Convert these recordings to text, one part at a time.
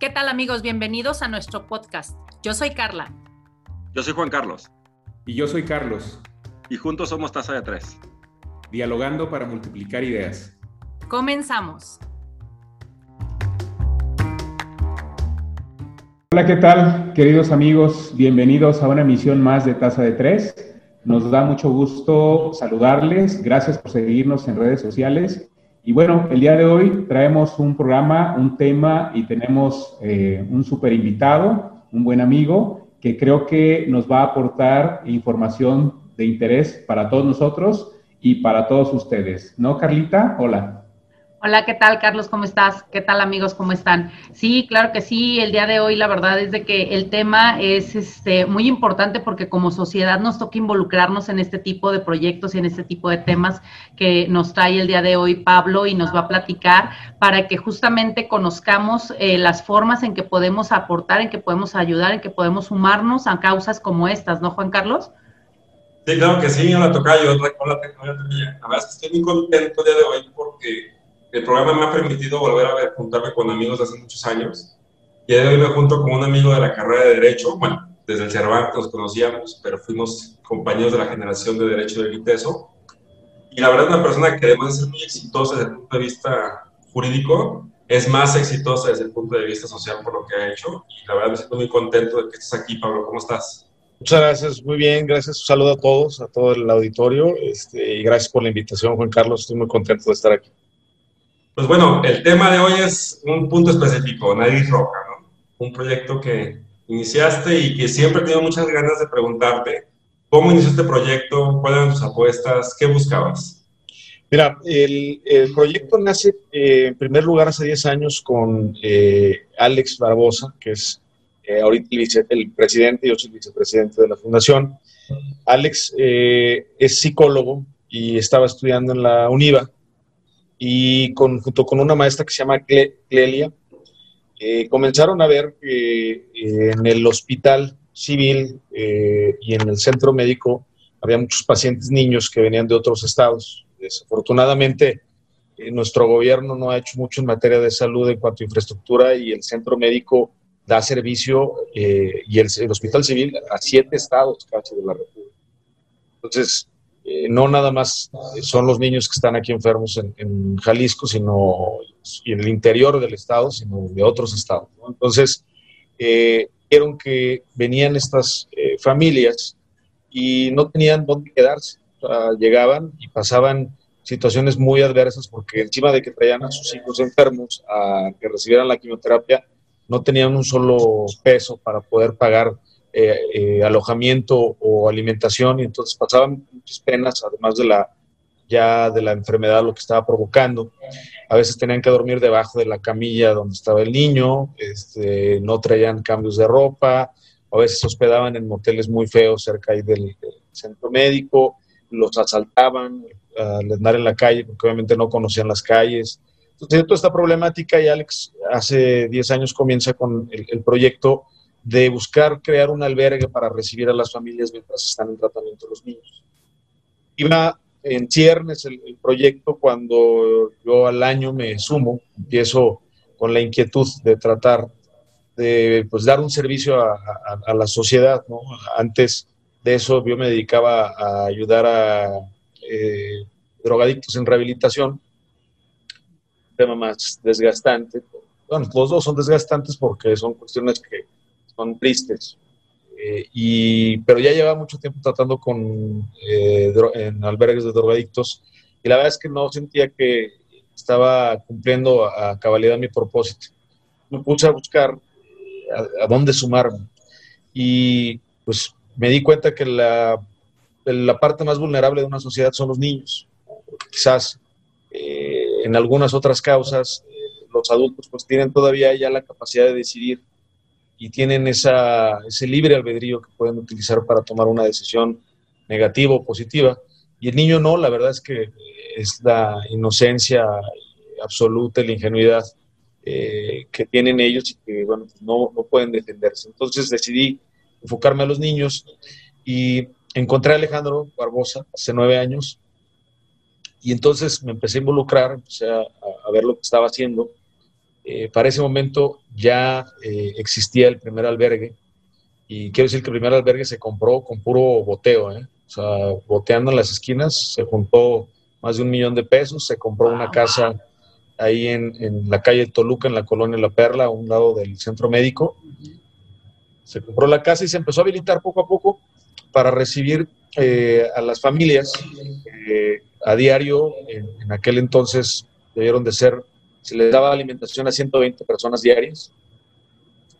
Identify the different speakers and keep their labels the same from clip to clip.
Speaker 1: ¿Qué tal amigos? Bienvenidos a nuestro podcast. Yo soy Carla.
Speaker 2: Yo soy Juan Carlos.
Speaker 3: Y yo soy Carlos.
Speaker 2: Y juntos somos Taza de Tres.
Speaker 3: Dialogando para multiplicar ideas.
Speaker 1: Comenzamos.
Speaker 3: Hola, ¿qué tal, queridos amigos? Bienvenidos a una emisión más de Taza de Tres. Nos da mucho gusto saludarles. Gracias por seguirnos en redes sociales y bueno, el día de hoy traemos un programa, un tema y tenemos eh, un super invitado, un buen amigo, que creo que nos va a aportar información de interés para todos nosotros y para todos ustedes. ¿No, Carlita? Hola.
Speaker 1: Hola, ¿qué tal, Carlos? ¿Cómo estás? ¿Qué tal, amigos? ¿Cómo están? Sí, claro que sí. El día de hoy, la verdad es de que el tema es este, muy importante porque como sociedad nos toca involucrarnos en este tipo de proyectos y en este tipo de temas que nos trae el día de hoy Pablo y nos va a platicar para que justamente conozcamos eh, las formas en que podemos aportar, en que podemos ayudar, en que podemos sumarnos a causas como estas, ¿no, Juan Carlos?
Speaker 4: Sí, claro que sí, hola Tocayo, hola, hola, La verdad es que estoy muy contento el día de hoy porque el programa me ha permitido volver a ver, juntarme con amigos de hace muchos años. Y hoy me junto con un amigo de la carrera de Derecho. Bueno, desde el Cervantes nos conocíamos, pero fuimos compañeros de la generación de Derecho de Viteso. Y la verdad, una persona que además de ser muy exitosa desde el punto de vista jurídico, es más exitosa desde el punto de vista social por lo que ha hecho. Y la verdad, me siento muy contento de que estés aquí, Pablo. ¿Cómo estás?
Speaker 5: Muchas gracias, muy bien, gracias. Un saludo a todos, a todo el auditorio. Este, y gracias por la invitación, Juan Carlos. Estoy muy contento de estar aquí.
Speaker 4: Pues bueno, el tema de hoy es un punto específico, Nariz Roja, ¿no? Un proyecto que iniciaste y que siempre he tenido muchas ganas de preguntarte, ¿cómo inició este proyecto? ¿Cuáles eran tus apuestas? ¿Qué buscabas?
Speaker 5: Mira, el, proyecto nace eh, en primer lugar hace 10 años con eh, Alex Barbosa, que es eh, ahorita el, el, presidente, yo soy vicepresidente de la fundación. Alex es psicólogo y estaba estudiando en la UNIVA y con, junto con una maestra que se llama Clelia, eh, comenzaron a ver eh, en el hospital civil eh, y en el centro médico había muchos pacientes niños que venían de otros estados. Desafortunadamente, nuestro gobierno no ha hecho mucho en materia de salud en cuanto a infraestructura y el centro médico da servicio y el, el, hospital civil a siete estados casi de la República. Entonces, eh, no nada más son los niños que están aquí enfermos en, Jalisco, sino y en el interior del estado, sino de otros estados. Entonces, eh, vieron que venían estas eh, familias y no tenían dónde quedarse. llegaban y pasaban situaciones muy adversas porque encima de que traían a sus hijos enfermos a que recibieran la quimioterapia, no tenían un solo peso para poder pagar eh, eh, alojamiento o alimentación y entonces pasaban muchas penas, además de la ya de la enfermedad, lo que estaba provocando. A veces tenían que dormir debajo de la camilla donde estaba el niño, este, no traían cambios de ropa, a veces se hospedaban en moteles muy feos cerca del, centro médico, los asaltaban al andar en la calle, porque obviamente no conocían las calles. Entonces, toda esta problemática y Alex hace 10 años comienza con el proyecto de buscar crear un albergue para recibir a las familias mientras están en tratamiento los niños. Iba en ciernes el, proyecto cuando yo al año me sumo, empiezo con la inquietud de tratar de pues, dar un servicio a, la sociedad. Antes de eso yo me dedicaba a ayudar a eh, drogadictos en rehabilitación, tema más desgastante. Bueno, los dos son desgastantes porque son cuestiones que son tristes. Eh, y, pero ya lleva mucho tiempo tratando con, eh, en albergues de drogadictos y la verdad es que no sentía que estaba cumpliendo a, cabalidad mi propósito. Me puse a buscar a, dónde sumarme y pues me di cuenta que la, la parte más vulnerable de una sociedad son los niños. Quizás eh, en algunas otras causas los adultos pues tienen todavía ya la capacidad de decidir y tienen ese libre albedrío que pueden utilizar para tomar una decisión negativa o positiva. Y el niño no, la verdad es que es la inocencia absoluta, la ingenuidad eh, que tienen ellos y que bueno, pues no, no pueden defenderse. Entonces decidí enfocarme a los niños y encontré a Alejandro Barbosa hace nueve años y entonces me empecé a involucrar, empecé a ver lo que estaba haciendo para ese momento ya existía el primer albergue y quiero decir que el primer albergue se compró con puro boteo, ¿eh? o sea, boteando en las esquinas, se juntó más de un millón de pesos, se compró una casa ahí en, en, la calle Toluca, en la colonia La Perla, a un lado del centro médico. Se compró la casa y se empezó a habilitar poco a poco para recibir eh, a las familias eh, a diario. En, en, aquel entonces debieron de ser, se les daba alimentación a 120 personas diarias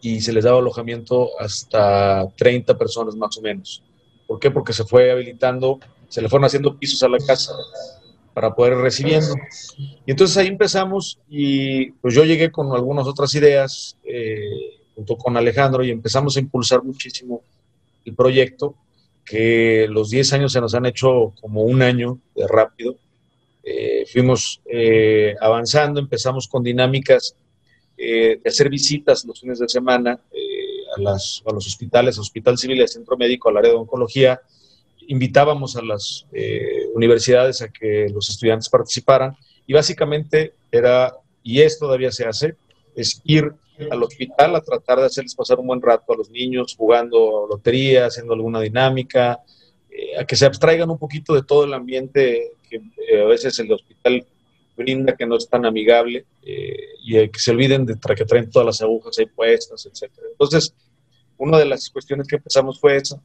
Speaker 5: y se les daba alojamiento hasta 30 personas más o menos. ¿Por qué? Porque se fue habilitando, se le fueron haciendo pisos a la casa para poder recibiendo. Y entonces ahí empezamos y pues yo llegué con algunas otras ideas eh, junto con Alejandro y empezamos a impulsar muchísimo el proyecto, que los 10 años se nos han hecho como un año de rápido. Eh, fuimos eh, avanzando, empezamos con dinámicas de hacer visitas los fines de semana a, las, a los hospitales, Hospital Civil y Centro Médico, al área de oncología, invitábamos a las eh, universidades a que los estudiantes participaran y básicamente era, y esto todavía se hace, es ir al hospital a tratar de hacerles pasar un buen rato a los niños jugando lotería, haciendo alguna dinámica, eh, a que se abstraigan un poquito de todo el ambiente que eh, a veces el hospital brinda que no es tan amigable y que se olviden de que traen todas las agujas ahí puestas, etc. Entonces, una de las cuestiones que empezamos fue esa,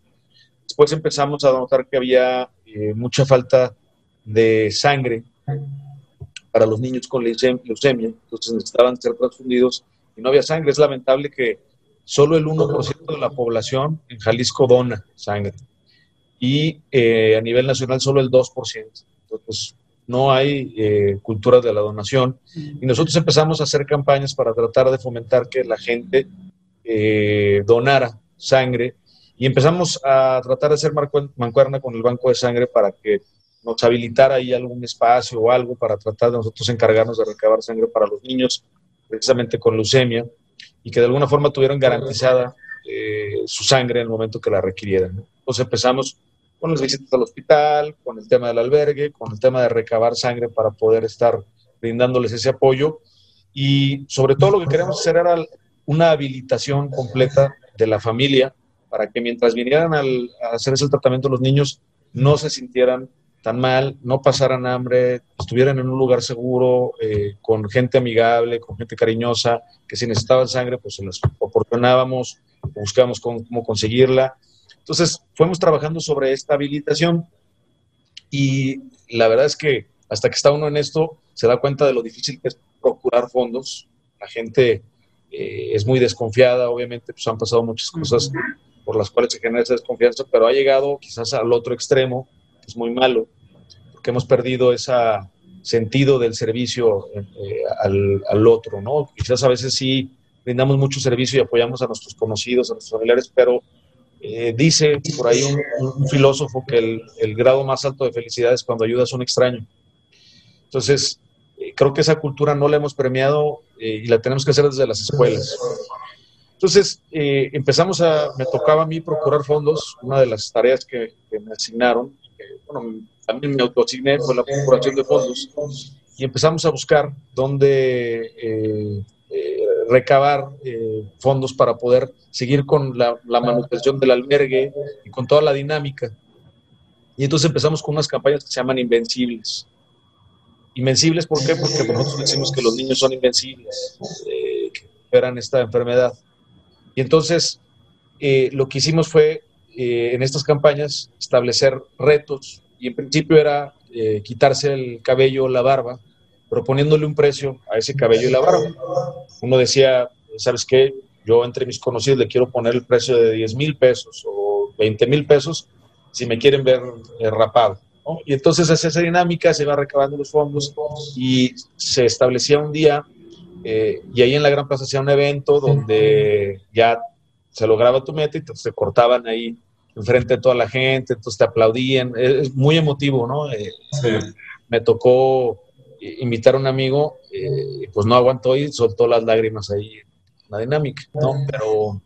Speaker 5: Después empezamos a notar que había eh, mucha falta de sangre para los niños con leucemia, entonces necesitaban ser transfundidos y no había sangre. Es lamentable que solo el 1% de la población en Jalisco dona sangre y eh, a nivel nacional solo el 2%. Entonces, no hay eh, cultura de la donación. Y nosotros empezamos a hacer campañas para tratar de fomentar que la gente donara sangre y empezamos a tratar de hacer mancuerna con el banco de sangre para que nos habilitara ahí algún espacio o algo para tratar de nosotros encargarnos de recabar sangre para los niños, precisamente con leucemia, y que de alguna forma tuvieran garantizada eh, su sangre en el momento que la requirieran. Entonces empezamos con las visitas al hospital, con el tema del albergue, con el tema de recabar sangre para poder estar brindándoles ese apoyo. Y sobre todo lo que queremos hacer era una habilitación completa de la familia para que mientras vinieran al, a hacer ese tratamiento los niños no se sintieran tan mal, no pasaran hambre, estuvieran en un lugar seguro, eh, con gente amigable, con gente cariñosa, que si necesitaban sangre, pues se las proporcionábamos, buscábamos cómo, cómo conseguirla. Entonces, fuimos trabajando sobre esta habilitación y la verdad es que hasta que está uno en esto, se da cuenta de lo difícil que es procurar fondos. La gente eh, es muy desconfiada, obviamente, pues han pasado muchas cosas por las cuales se genera esa desconfianza, pero ha llegado quizás al otro extremo, que es muy malo, porque hemos perdido ese sentido del servicio eh, al, al, otro, ¿no? Quizás a veces sí brindamos mucho servicio y apoyamos a nuestros conocidos, a nuestros familiares, pero eh, dice por ahí un, un filósofo que el, el, grado más alto de felicidad es cuando ayudas a un extraño. Entonces, eh, creo que esa cultura no la hemos premiado y la tenemos que hacer desde las escuelas. Entonces, eh, empezamos a, me tocaba a mí procurar fondos, una de las tareas que, me asignaron, bueno, también me autoasigné fue la procuración de fondos, y empezamos a buscar dónde eh, eh, recabar fondos para poder seguir con la, la, manutención del albergue y con toda la dinámica. Y entonces empezamos con unas campañas que se llaman Invencibles. Invencibles, ¿por qué? Porque nosotros decimos que los niños son invencibles, que esperan esta enfermedad. Y entonces eh, lo que hicimos fue eh, en estas campañas establecer retos y en principio era eh, quitarse el cabello o la barba, proponiéndole un precio a ese cabello y la barba. Uno decía, ¿sabes qué? Yo entre mis conocidos le quiero poner el precio de 10 mil pesos o 20 mil pesos si me quieren ver rapado. Y entonces esa dinámica, se va recabando los fondos y se establecía un día eh, y ahí en la Gran Plaza hacía un evento donde ya se lograba tu meta y entonces se cortaban ahí enfrente de toda la gente, entonces te aplaudían. Es muy emotivo, ¿no? Eh, me tocó invitar a un amigo, eh, pues no aguantó y soltó las lágrimas ahí en la dinámica, ¿no? Pero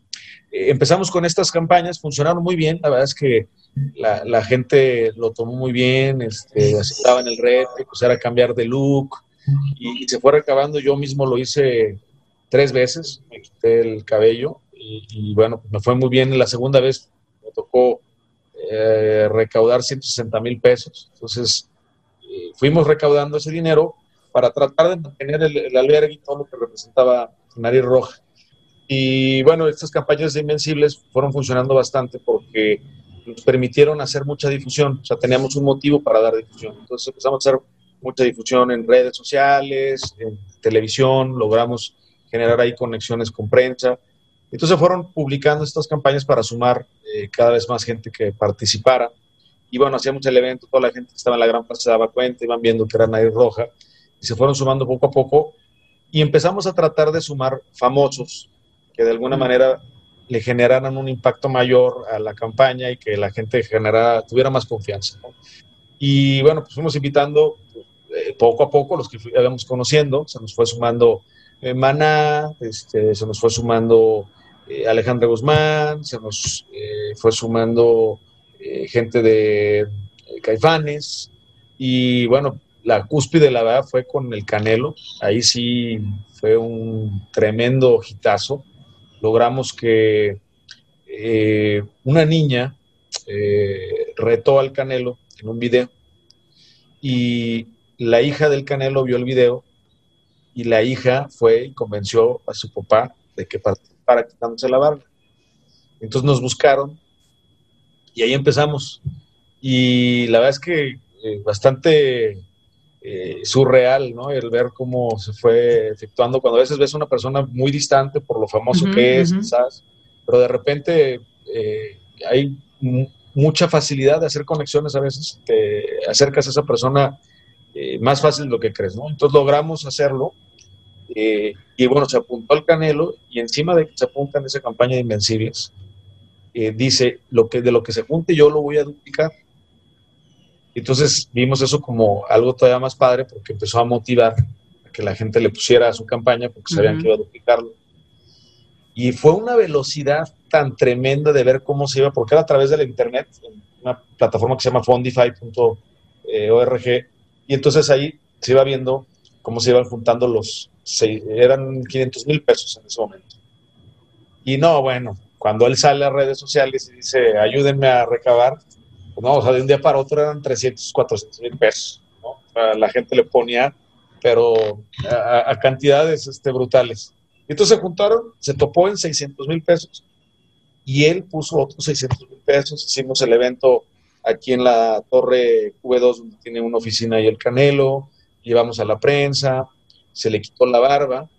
Speaker 5: empezamos con estas campañas, funcionaron muy bien, la verdad es que la, la gente lo tomó muy bien, este, en el reto, pues era cambiar de look, y, se fue recabando. Yo mismo lo hice tres veces, me quité el cabello y, bueno, me fue muy bien. La segunda vez me tocó eh, recaudar 160 mil pesos. Entonces, eh, fuimos recaudando ese dinero para tratar de mantener el, el albergue y todo lo que representaba Nariz Roja. Y bueno, estas campañas de Invencibles fueron funcionando bastante porque nos permitieron hacer mucha difusión, o sea, teníamos un motivo para dar difusión. Entonces empezamos a hacer mucha difusión en redes sociales, en televisión, logramos generar ahí conexiones con prensa. Entonces fueron publicando estas campañas para sumar eh, cada vez más gente que participara. Y bueno, hacíamos el evento, toda la gente que estaba en la Gran Plaza se daba cuenta, iban viendo que era Nariz Roja, y se fueron sumando poco a poco. Y empezamos a tratar de sumar famosos que de alguna manera le generaran un impacto mayor a la campaña y que la gente generara, tuviera más confianza. Y bueno, pues fuimos invitando eh, poco a poco los que íbamos conociendo, se nos fue sumando eh, Maná, este, se nos fue sumando eh, Alejandra Guzmán, se nos fue sumando gente de Caifanes. Y bueno, la cúspide la verdad fue con el Canelo, ahí sí fue un tremendo hitazo, logramos que una niña retó al Canelo en un video. Y la hija del Canelo vio el video y la hija fue y convenció a su papá de que participara quitándose la barba. Entonces nos buscaron y ahí empezamos. Y la verdad es que eh, bastante eh, surreal, ¿no? El ver cómo se fue efectuando, cuando a veces ves a una persona muy distante por lo famoso que es, quizás, pero de repente eh, hay mucha facilidad de hacer conexiones a veces, te acercas a esa persona más fácil de lo que crees, ¿no? Entonces logramos hacerlo y bueno, se apuntó al Canelo y encima de que se apunta en esa campaña de Invencibles, eh, dice, lo que, de lo que se junte yo lo voy a duplicar. Entonces vimos eso como algo todavía más padre porque empezó a motivar a que la gente le pusiera a su campaña porque sabían que iba a duplicarlo. Y fue una velocidad tan tremenda de ver cómo se iba, porque era a través de la internet, una plataforma que se llama fondify.org, y entonces ahí se iba viendo cómo se iban juntando los, eran 500 mil pesos en ese momento. Y no, bueno, cuando él sale a redes sociales y dice, ayúdenme a recabar, pues no, o sea, de un día para otro eran 300, 400 mil pesos, ¿no? la gente le ponía, pero a, cantidades este, brutales. Y entonces se juntaron, se topó en 600 mil pesos y él puso otros 600 mil pesos, hicimos el evento aquí en la torre V2, donde tiene una oficina ahí el Canelo, llevamos a la prensa, se le quitó la barba,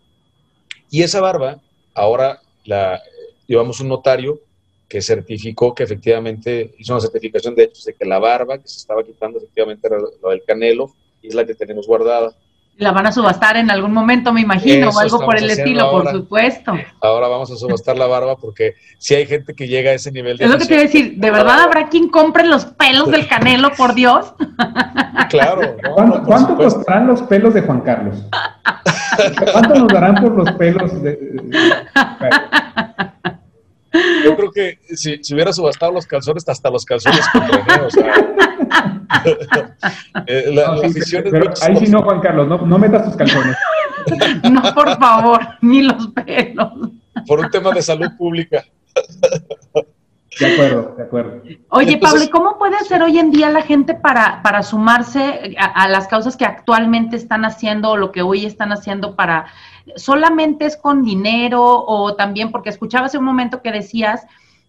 Speaker 5: y esa barba ahora la llevamos un notario que certificó que efectivamente hizo una certificación de hechos de que la barba que se estaba quitando efectivamente era lo del Canelo y es la que tenemos guardada.
Speaker 1: La van a subastar en algún momento, me imagino, o algo por el estilo, por supuesto.
Speaker 5: Ahora vamos a subastar la barba porque si hay gente que llega a ese nivel
Speaker 1: de... Es lo que te iba a decir, ¿de verdad habrá quien compre los pelos del canelo, por Dios?
Speaker 5: Claro.
Speaker 3: ¿Cuánto, costarán los pelos de Juan Carlos? ¿Cuánto nos darán por los pelos de...
Speaker 5: Yo creo que si, hubiera subastado los calzones, hasta los calzones o sea,
Speaker 3: eh, la, ahí sí no, Juan Carlos, no, metas tus calzones.
Speaker 1: no, por favor, ni los pelos.
Speaker 5: Por un tema de salud pública.
Speaker 3: De acuerdo, de acuerdo.
Speaker 1: Oye, Pablo, ¿cómo puede hacer hoy en día la gente para, para sumarse a, las causas que actualmente están haciendo o lo que hoy están haciendo para solamente es con dinero o también, porque escuchaba hace un momento que decías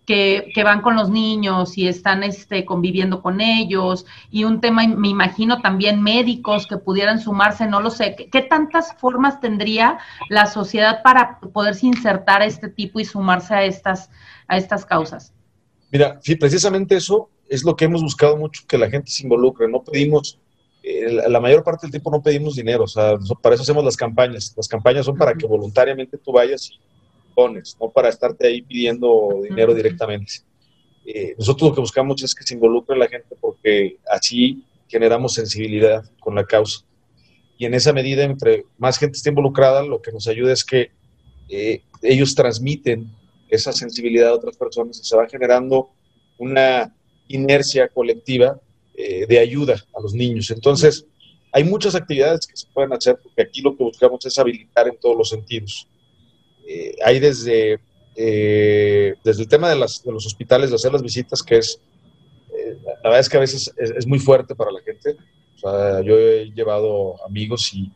Speaker 1: que, van con los niños y están este, conviviendo con ellos, y un tema, me imagino, también médicos que pudieran sumarse, no lo sé. ¿Qué, tantas formas tendría la sociedad para poderse insertar a este tipo y sumarse a estas, a estas causas?
Speaker 5: Mira, sí, precisamente eso es lo que hemos buscado mucho, que la gente se involucre. No pedimos la mayor parte del tiempo no pedimos dinero, o sea, para eso hacemos las campañas. Las campañas son para que voluntariamente tú vayas y pones, no para estarte ahí pidiendo dinero directamente. Eh, nosotros lo que buscamos es que se involucre la gente porque así generamos sensibilidad con la causa. Y en esa medida, entre más gente esté involucrada, lo que nos ayuda es que eh, ellos transmiten esa sensibilidad a otras personas y se va generando una inercia colectiva eh, de ayuda a los niños. Entonces, hay muchas actividades que se pueden hacer porque aquí lo que buscamos es habilitar en todos los sentidos. eh, hay desde, eh, desde el tema de, las, de, los hospitales, de hacer las visitas, que es, la verdad es que a veces es, es, muy fuerte para la gente. O sea, yo he llevado amigos y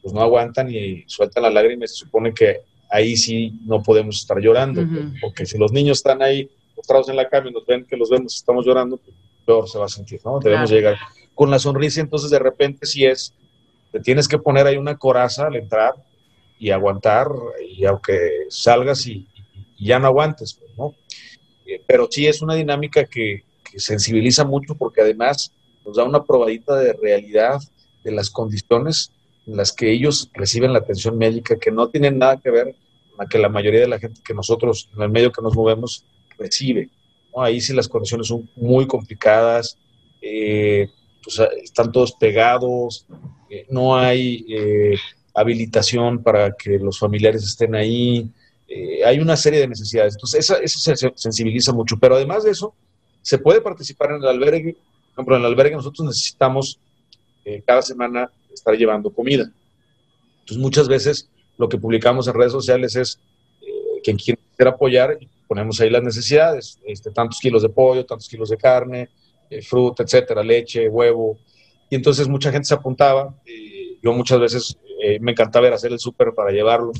Speaker 5: pues no aguantan y sueltan las lágrimas. Se supone que ahí sí no podemos estar llorando, uh -huh. porque si los niños están ahí postrados en la cama y nos ven que los vemos estamos llorando, pues peor se va a sentir, ¿no? Debemos claro. llegar con la sonrisa, entonces de repente si es, te tienes que poner ahí una coraza al entrar y aguantar, y aunque salgas y, y ya no aguantes, pues, ¿no? Eh, pero sí es una dinámica que, que, sensibiliza mucho porque además nos da una probadita de realidad de las condiciones en las que ellos reciben la atención médica, que no tienen nada que ver con la que la mayoría de la gente que nosotros, en el medio que nos movemos, recibe. Ahí sí las condiciones son muy complicadas, eh, pues, están todos pegados, eh, no hay eh, habilitación para que los familiares estén ahí, hay una serie de necesidades. Entonces, esa, eso se sensibiliza mucho, pero además de eso, se puede participar en el albergue. Por ejemplo, en el albergue nosotros necesitamos cada semana estar llevando comida. Entonces, muchas veces lo que publicamos en redes sociales es quien quiera apoyar, ponemos ahí las necesidades, este, tantos kilos de pollo, tantos kilos de carne, eh, fruta, etcétera, leche, huevo. Y entonces mucha gente se apuntaba. Eh, yo muchas veces me encantaba a hacer el súper para llevarlo.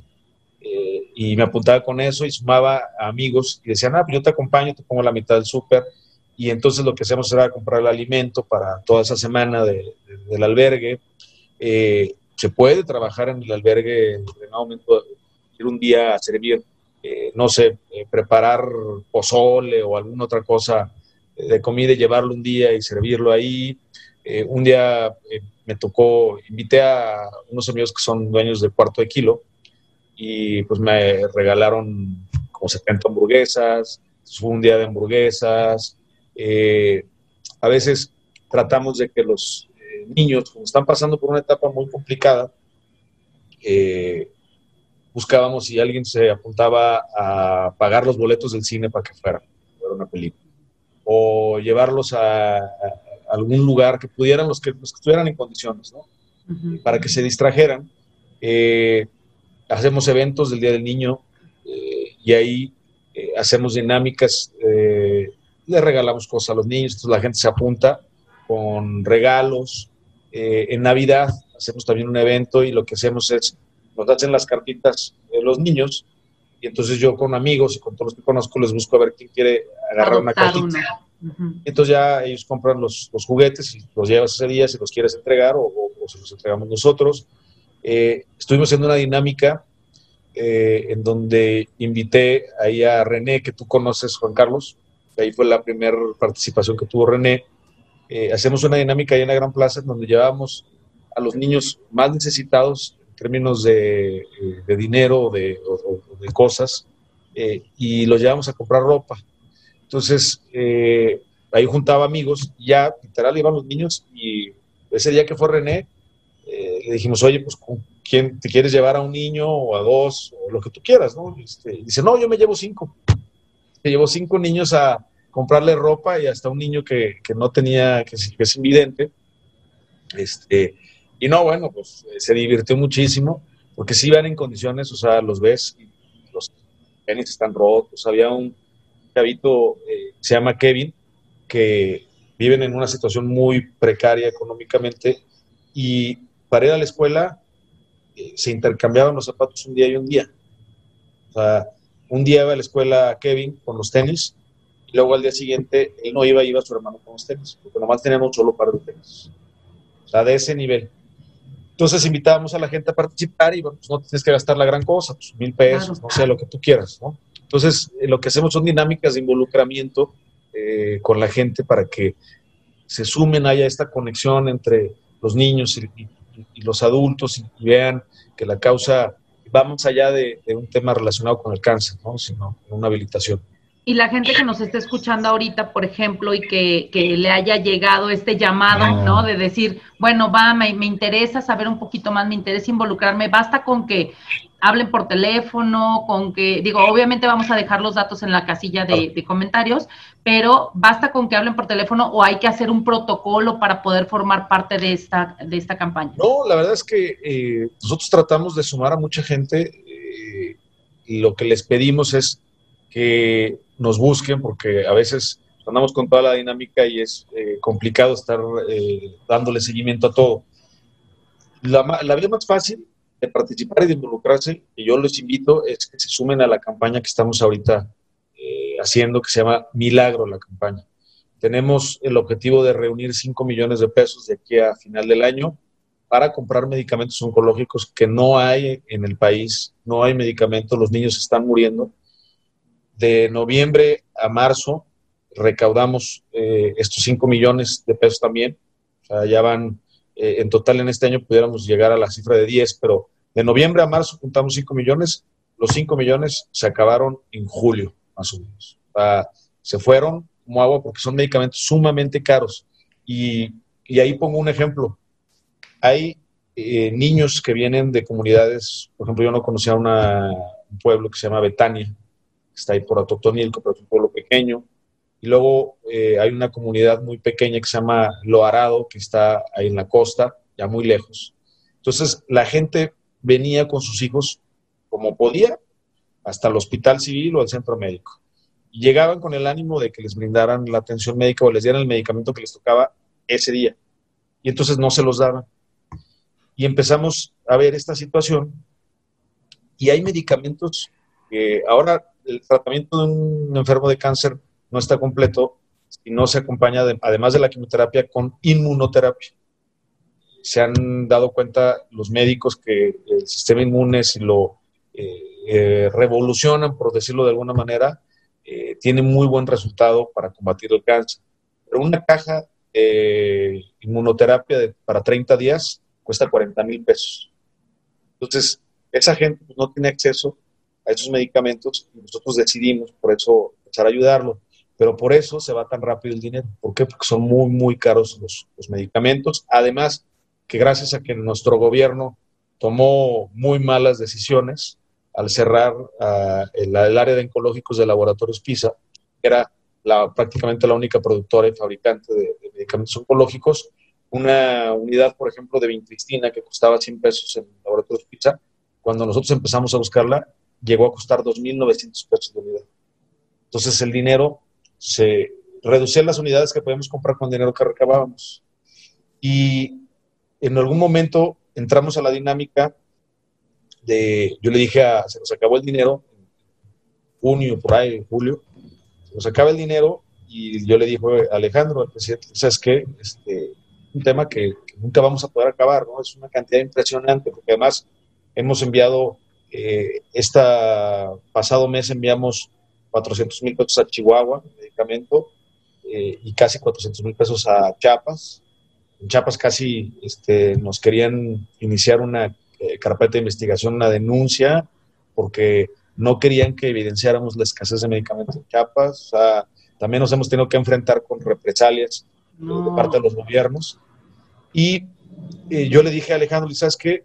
Speaker 5: y me apuntaba con eso y sumaba amigos y decían, ah, pues yo te acompaño, te pongo la mitad del súper. Y entonces lo que hacemos era comprar el alimento para toda esa semana de, de, del albergue eh, se puede trabajar en el albergue en un momento, ir un día a servir, eh, no sé, eh, preparar pozole o alguna otra cosa de comida y llevarlo un día y servirlo ahí. un día me tocó, invité a unos amigos que son dueños del cuarto de kilo y pues me regalaron como 70 hamburguesas, fue un día de hamburguesas. a veces tratamos de que los niños, como están pasando por una etapa muy complicada, eh, buscábamos si alguien se apuntaba a pagar los boletos del cine para que fueran a ver una película. O llevarlos a, a, algún lugar que pudieran, los que, los que estuvieran en condiciones, ¿no? Uh -huh. Para que se distrajeran. Eh, hacemos eventos del Día del Niño eh, y ahí eh, hacemos dinámicas, eh, le regalamos cosas a los niños, entonces la gente se apunta con regalos. Eh, en Navidad hacemos también un evento y lo que hacemos es, nos hacen las cartitas los niños y entonces yo con amigos y con todos los que conozco les busco a ver quién quiere agarrar una cartita. Una. Uh -huh. Entonces ya ellos compran los, los, juguetes y los llevas ese día si los quieres entregar o, o, o se los entregamos nosotros. Eh, estuvimos haciendo una dinámica eh, en donde invité ahí a René, que tú conoces, Juan Carlos. Ahí fue la primera participación que tuvo René eh, hacemos una dinámica ahí en la Gran Plaza en donde llevamos a los niños más necesitados términos de, eh, dinero de, o, de, cosas eh, y los llevamos a comprar ropa. Entonces, eh, ahí juntaba amigos, ya literal iban los niños y ese día que fue René, eh, le dijimos, oye, pues ¿con quién te quieres llevar a un niño o a dos o lo que tú quieras? ¿no? Este, dice, no, yo me llevo cinco. Me llevo cinco niños a, comprarle ropa y hasta un niño que, que no tenía, que, que, es invidente. Este, y no, bueno, pues se divirtió muchísimo, porque si van en condiciones, o sea, los ves, los tenis están rotos. Había un chavito, eh, se llama Kevin, que viven en una situación muy precaria económicamente y para ir a la escuela eh, se intercambiaban los zapatos un día y un día. O sea, un día iba a la escuela Kevin con los tenis y luego al día siguiente él no iba, iba su hermano con los tenis, porque nomás tenían un solo par de tenis. O sea, de ese nivel. Entonces invitábamos a la gente a participar y bueno, pues no tienes que gastar la gran cosa, pues mil pesos, no sé, lo que tú quieras, ¿no? Entonces, eh, lo que hacemos son dinámicas de involucramiento eh, con la gente para que se sumen, haya esta conexión entre los niños y, y, y los adultos y, y, vean que la causa va más allá de, de un tema relacionado con el cáncer, ¿no? sino una habilitación
Speaker 1: y la gente que nos esté escuchando ahorita, por ejemplo, y que, que le haya llegado este llamado, ¿no? De decir, bueno, va, me, me, interesa saber un poquito más, me interesa involucrarme, basta con que hablen por teléfono, con que, digo, obviamente vamos a dejar los datos en la casilla de, de comentarios, pero basta con que hablen por teléfono o hay que hacer un protocolo para poder formar parte de esta, de esta campaña.
Speaker 5: No, la verdad es que eh, nosotros tratamos de sumar a mucha gente. Eh, lo que les pedimos es que nos busquen, porque a veces andamos con toda la dinámica y es eh, complicado estar eh, dándole seguimiento a todo. La, la, vía más fácil de participar y de involucrarse, y yo les invito, es que se sumen a la campaña que estamos ahorita eh, haciendo, que se llama Milagro la campaña. Tenemos el objetivo de reunir 5 millones de pesos de aquí a final del año para comprar medicamentos oncológicos que no hay en el país, no hay medicamentos, los niños están muriendo. De noviembre a marzo recaudamos eh, estos 5 millones de pesos también, o sea, ya van, eh, en total en este año pudiéramos llegar a la cifra de 10, pero de noviembre a marzo juntamos 5 millones, los 5 millones se acabaron en julio, más o menos. Se fueron como agua porque son medicamentos sumamente caros. Y, y ahí pongo un ejemplo hay eh, niños que vienen de comunidades, por ejemplo, yo no conocía una, un pueblo que se llama Betania, que está ahí por Atotonilco, pero es un pueblo pequeño. Y luego eh, hay una comunidad muy pequeña que se llama Loarado, que está ahí en la costa, ya muy lejos. Entonces, la gente venía con sus hijos como podía hasta el hospital civil o el centro médico. Y llegaban con el ánimo de que les brindaran la atención médica o les dieran el medicamento que les tocaba ese día. Y entonces no se los daban y empezamos a ver esta situación y hay medicamentos que ahora el tratamiento de un enfermo de cáncer no está completo si no se acompaña, además de la quimioterapia, con inmunoterapia. Se han dado cuenta los médicos que el sistema inmune, si lo eh, eh, revolucionan, por decirlo de alguna manera, eh, tiene muy buen resultado para combatir el cáncer. Pero una caja de inmunoterapia para 30 días cuesta 40 mil pesos. Entonces, esa gente pues, no tiene acceso a esos medicamentos y nosotros decidimos por eso empezar a ayudarlo. Pero por eso se va tan rápido el dinero. ¿Por qué? Porque son muy, muy caros los, los medicamentos. Además, que gracias a que nuestro gobierno tomó muy malas decisiones al cerrar uh, el, el, área de oncológicos de laboratorios PISA, que era la, prácticamente la única productora y fabricante de, de medicamentos oncológicos, una unidad, por ejemplo, de vincristina que costaba 100 pesos en el laboratorio de pizza, cuando nosotros empezamos a buscarla, llegó a costar 2.900 pesos de unidad. Entonces el dinero se reducía las unidades que podíamos comprar con el dinero que recabábamos. Y en algún momento entramos a la dinámica de, yo le dije a, se nos acabó el dinero, junio, por ahí, julio, se nos acaba el dinero y yo le dije a Alejandro, al presidente, ¿sabes qué? Este, un tema que, nunca vamos a poder acabar, ¿no? Es una cantidad impresionante, porque además hemos enviado, eh, esta pasado mes enviamos 400 mil pesos a Chihuahua, medicamento, eh, y casi 400 mil pesos a Chiapas. En Chiapas casi este, nos querían iniciar una eh, carpeta de investigación, una denuncia, porque no querían que evidenciáramos la escasez de medicamentos en Chiapas. O sea, también nos hemos tenido que enfrentar con represalias no. de parte de los gobiernos. Y eh, yo le dije a Alejandro, ¿sabes qué?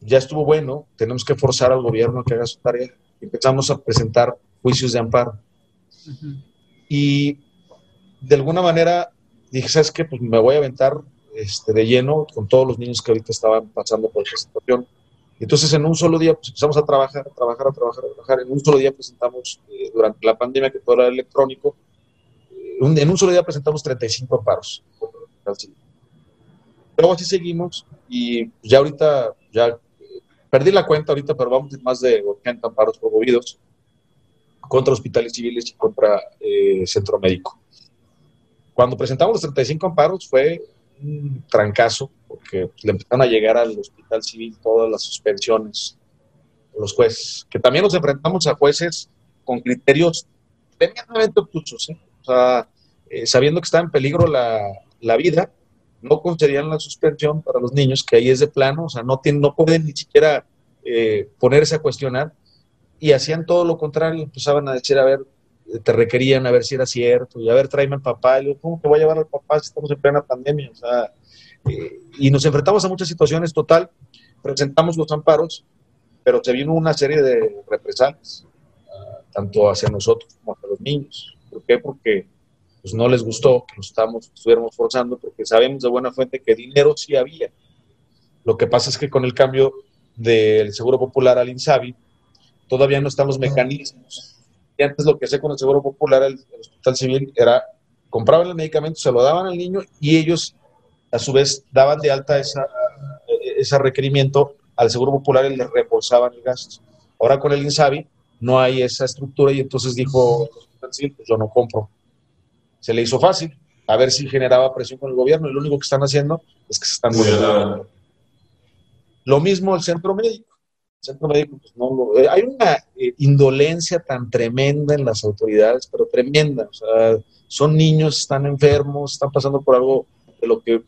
Speaker 5: Ya estuvo bueno, tenemos que forzar al gobierno a que haga su tarea. Empezamos a presentar juicios de amparo. Uh -huh. Y de alguna manera dije, ¿sabes qué? Pues me voy a aventar este, de lleno con todos los niños que ahorita estaban pasando por esta situación. Entonces, en un solo día, pues empezamos a trabajar, a trabajar, a trabajar, a trabajar. En un solo día presentamos, eh, durante la pandemia, que todo era electrónico, eh, un, en un solo día presentamos 35 amparos. Luego así seguimos y ya ahorita, ya perdí la cuenta ahorita, pero vamos a más de 80 amparos promovidos contra hospitales civiles y contra eh, centro médico. Cuando presentamos los 35 amparos fue un trancazo, porque le empezaron a llegar al hospital civil todas las suspensiones, los jueces, que también nos enfrentamos a jueces con criterios tremendamente obtusos, ¿eh? o sea, eh, sabiendo que está en peligro la, la vida, no concedían la suspensión para los niños, que ahí es de plano, o sea, no, tienen, no pueden ni siquiera eh, ponerse a cuestionar, y hacían todo lo contrario, empezaban a decir, a ver, te requerían a ver si era cierto, y a ver, tráeme al papá, y yo, ¿cómo te voy a llevar al papá si estamos en plena pandemia? O sea, eh, y nos enfrentamos a muchas situaciones, total, presentamos los amparos, pero se vino una serie de represalias, uh, tanto hacia nosotros como hacia los niños. ¿Por qué? Porque pues no les gustó que nos estamos, estuviéramos forzando, porque sabemos de buena fuente que dinero sí había. Lo que pasa es que con el cambio del Seguro Popular al INSABI, todavía no están los mecanismos. Y antes lo que hacía con el Seguro Popular, el, Hospital Civil, era compraban el medicamento, se lo daban al niño y ellos a su vez daban de alta esa, ese requerimiento al Seguro Popular y le reembolsaban el gasto. Ahora con el INSABI no hay esa estructura y entonces dijo pues yo no compro. Se le hizo fácil, a ver si generaba presión con el gobierno y lo único que están haciendo es que se están muriendo. Lo mismo el centro médico. El centro médico, pues no eh, hay una eh, indolencia tan tremenda en las autoridades, pero tremenda. O sea, son niños, están enfermos, están pasando por algo de lo que eh,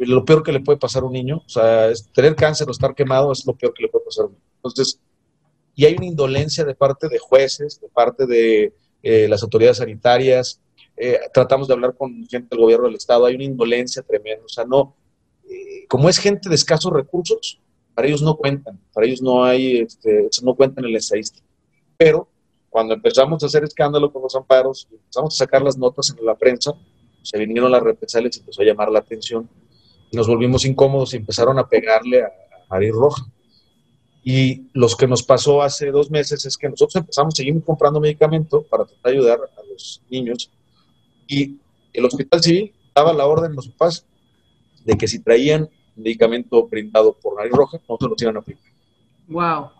Speaker 5: lo peor que le puede pasar a un niño. O sea, tener cáncer o estar quemado es lo peor que le puede pasar a un niño. Entonces, y hay una indolencia de parte de jueces, de parte de las autoridades sanitarias, eh, tratamos de hablar con gente del gobierno del Estado, hay una indolencia tremenda, o sea, no, eh, como es gente de escasos recursos, para ellos no cuentan, para ellos no hay, este, no cuentan en la estadística. Pero cuando empezamos a hacer escándalo con los amparos, empezamos a sacar las notas en la prensa, se vinieron las represalias y empezó a llamar la atención, nos volvimos incómodos y empezaron a pegarle a, a María Roja. Y los que nos pasó hace dos meses es que nosotros empezamos, seguimos comprando medicamento para tratar de ayudar a los niños y el Hospital Civil daba la orden a los papás de que si traían medicamento brindado por nariz roja, no se los iban a aplicar.
Speaker 1: Wow.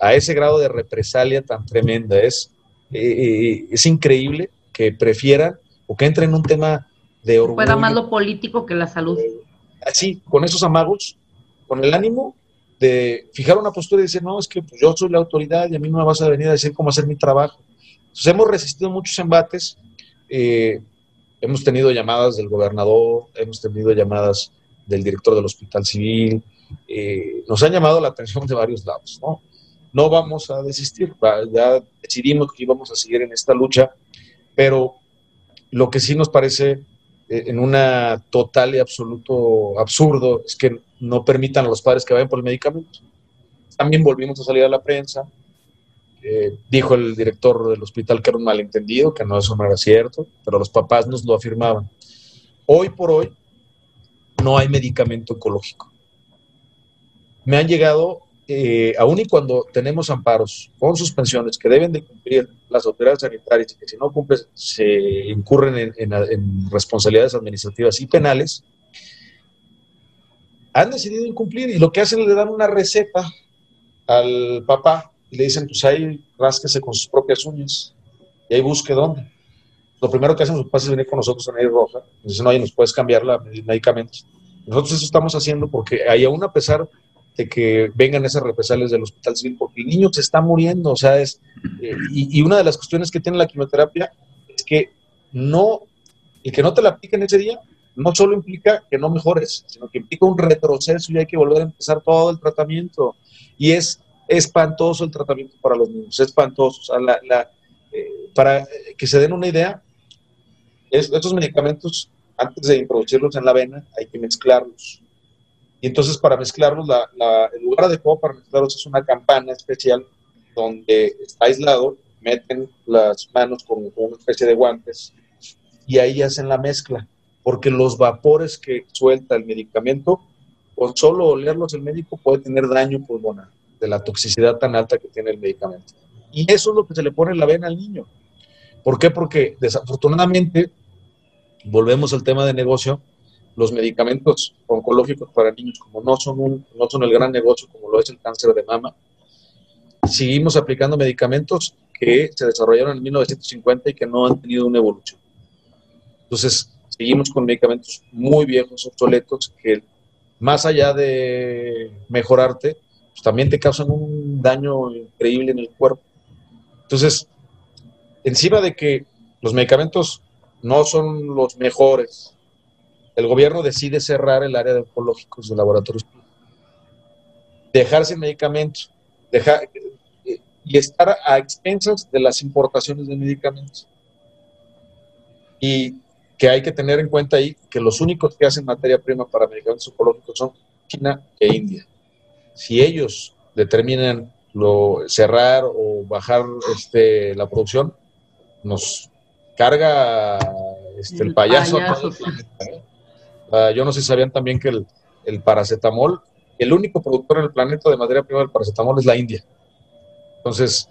Speaker 5: A, ese grado de represalia tan tremenda es, eh, eh, es increíble que prefieran o que entren en un tema de orgullo.
Speaker 1: Fuera más lo político que la salud.
Speaker 5: Así, con esos amagos, con el ánimo de fijar una postura y decir, no, es que pues, yo soy la autoridad y a mí no me vas a venir a decir cómo hacer mi trabajo. Entonces hemos resistido muchos embates, eh, hemos tenido llamadas del gobernador, hemos tenido llamadas del director del Hospital Civil, eh, nos han llamado la atención de varios lados, ¿no? Vamos a desistir, ya decidimos que íbamos a seguir en esta lucha, pero lo que sí nos parece eh, en una total y absoluto absurdo es que no permitan a los padres que vayan por el medicamento. También volvimos a salir a la prensa, eh, dijo el director del hospital que era un malentendido, que no eso no era cierto, pero los papás nos lo afirmaban. Hoy por hoy no hay medicamento oncológico. Me han llegado, eh, aún y cuando tenemos amparos con suspensiones que deben de cumplir las autoridades sanitarias y que si no cumplen se incurren en, en responsabilidades administrativas y penales, han decidido incumplir y lo que hacen es le dan una receta al papá y le dicen, pues ahí rásquese con sus propias uñas y ahí busque dónde. Lo primero que hacen los padres es venir con nosotros a Nariz Roja, y dicen, oye, nos puedes cambiar la. Nosotros eso estamos haciendo porque ahí aún a pesar de que vengan esas represalias del hospital civil, porque el niño se está muriendo, o sea, es, eh, y, y, una de las cuestiones que tiene la quimioterapia es que no, el que no te la apliquen ese día, no solo implica que no mejores, sino que implica un retroceso y hay que volver a empezar todo el tratamiento. Y es espantoso el tratamiento para los niños, espantoso. O sea, la, eh, para que se den una idea, estos medicamentos, antes de introducirlos en la vena, hay que mezclarlos. Y entonces para mezclarlos, la, el lugar adecuado para mezclarlos es una campana especial donde está aislado, meten las manos con, con una especie de guantes y ahí hacen la mezcla, porque los vapores que suelta el medicamento, con solo olerlos el médico puede tener daño pulmonar de la toxicidad tan alta que tiene el medicamento. Y eso es lo que se le pone en la vena al niño. ¿Por qué? Porque desafortunadamente, volvemos al tema de negocio, los medicamentos oncológicos para niños, como no son, un, no son el gran negocio como lo es el cáncer de mama, seguimos aplicando medicamentos que se desarrollaron en 1950 y que no han tenido una evolución. Entonces, seguimos con medicamentos muy viejos, obsoletos, que más allá de mejorarte, pues, también te causan un daño increíble en el cuerpo. Entonces, encima de que los medicamentos no son los mejores, el gobierno decide cerrar el área de oncológicos de laboratorios, dejar sin medicamentos, dejar, y estar a expensas de las importaciones de medicamentos. Y que hay que tener en cuenta ahí que los únicos que hacen materia prima para medicamentos oncológicos son China e India si ellos determinan lo, cerrar o bajar este, la producción, nos carga este, el, payaso. ¿eh? Ah, yo no sé si sabían también que el, el, paracetamol, el único productor en el planeta de materia prima del paracetamol es la India. Entonces,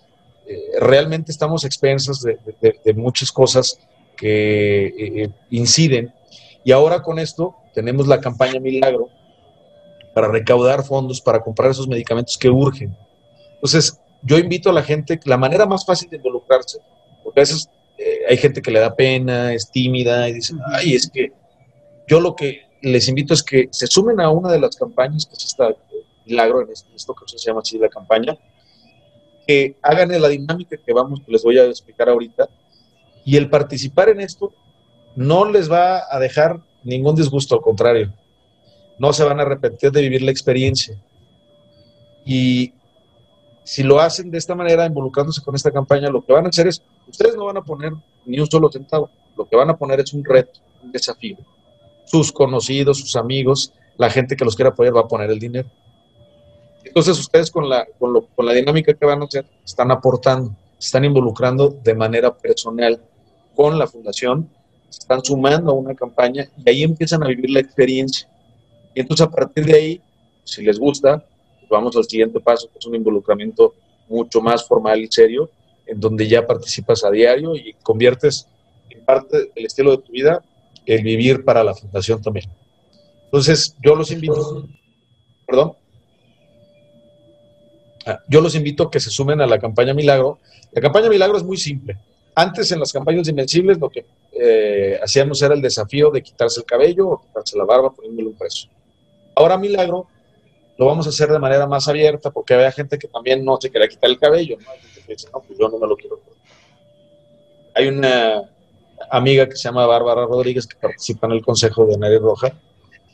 Speaker 5: eh, realmente estamos expensas de, muchas cosas que eh, inciden. Y ahora con esto tenemos la campaña Milagro para recaudar fondos para comprar esos medicamentos que urgen. Entonces, yo invito a la gente, la manera más fácil de involucrarse, porque a veces eh, hay gente que le da pena, es tímida y dice, ay, es que yo lo que les invito es que se sumen a una de las campañas, que es esta milagro, en esto que se llama así la campaña, que hagan la dinámica que vamos, les voy a explicar ahorita, y el participar en esto no les va a dejar ningún disgusto, al contrario, no se van a arrepentir de vivir la experiencia. Y si lo hacen de esta manera, involucrándose con esta campaña, lo que van a hacer es, ustedes no van a poner ni un solo centavo, lo que van a poner es un reto, un desafío. Sus conocidos, sus amigos, la gente que los quiera apoyar va a poner el dinero. Entonces ustedes con la, con, lo, con la dinámica que van a hacer, están aportando, están involucrando de manera personal con la fundación, están sumando a una campaña y ahí empiezan a vivir la experiencia. Y entonces a partir de ahí, si les gusta, vamos al siguiente paso, que es un involucramiento mucho más formal y serio, en donde ya participas a diario y conviertes en parte del estilo de tu vida el vivir para la fundación también. Entonces, yo los invito, perdón, ah, yo los invito a que se sumen a la campaña Milagro. La campaña Milagro es muy simple. Antes en las campañas invencibles lo que eh, hacíamos era el desafío de quitarse el cabello o quitarse la barba poniéndole un precio. Ahora Milagro lo vamos a hacer de manera más abierta porque había gente que también no se quería quitar el cabello. Hay una amiga que se llama Bárbara Rodríguez que participa en el consejo de Nari Roja,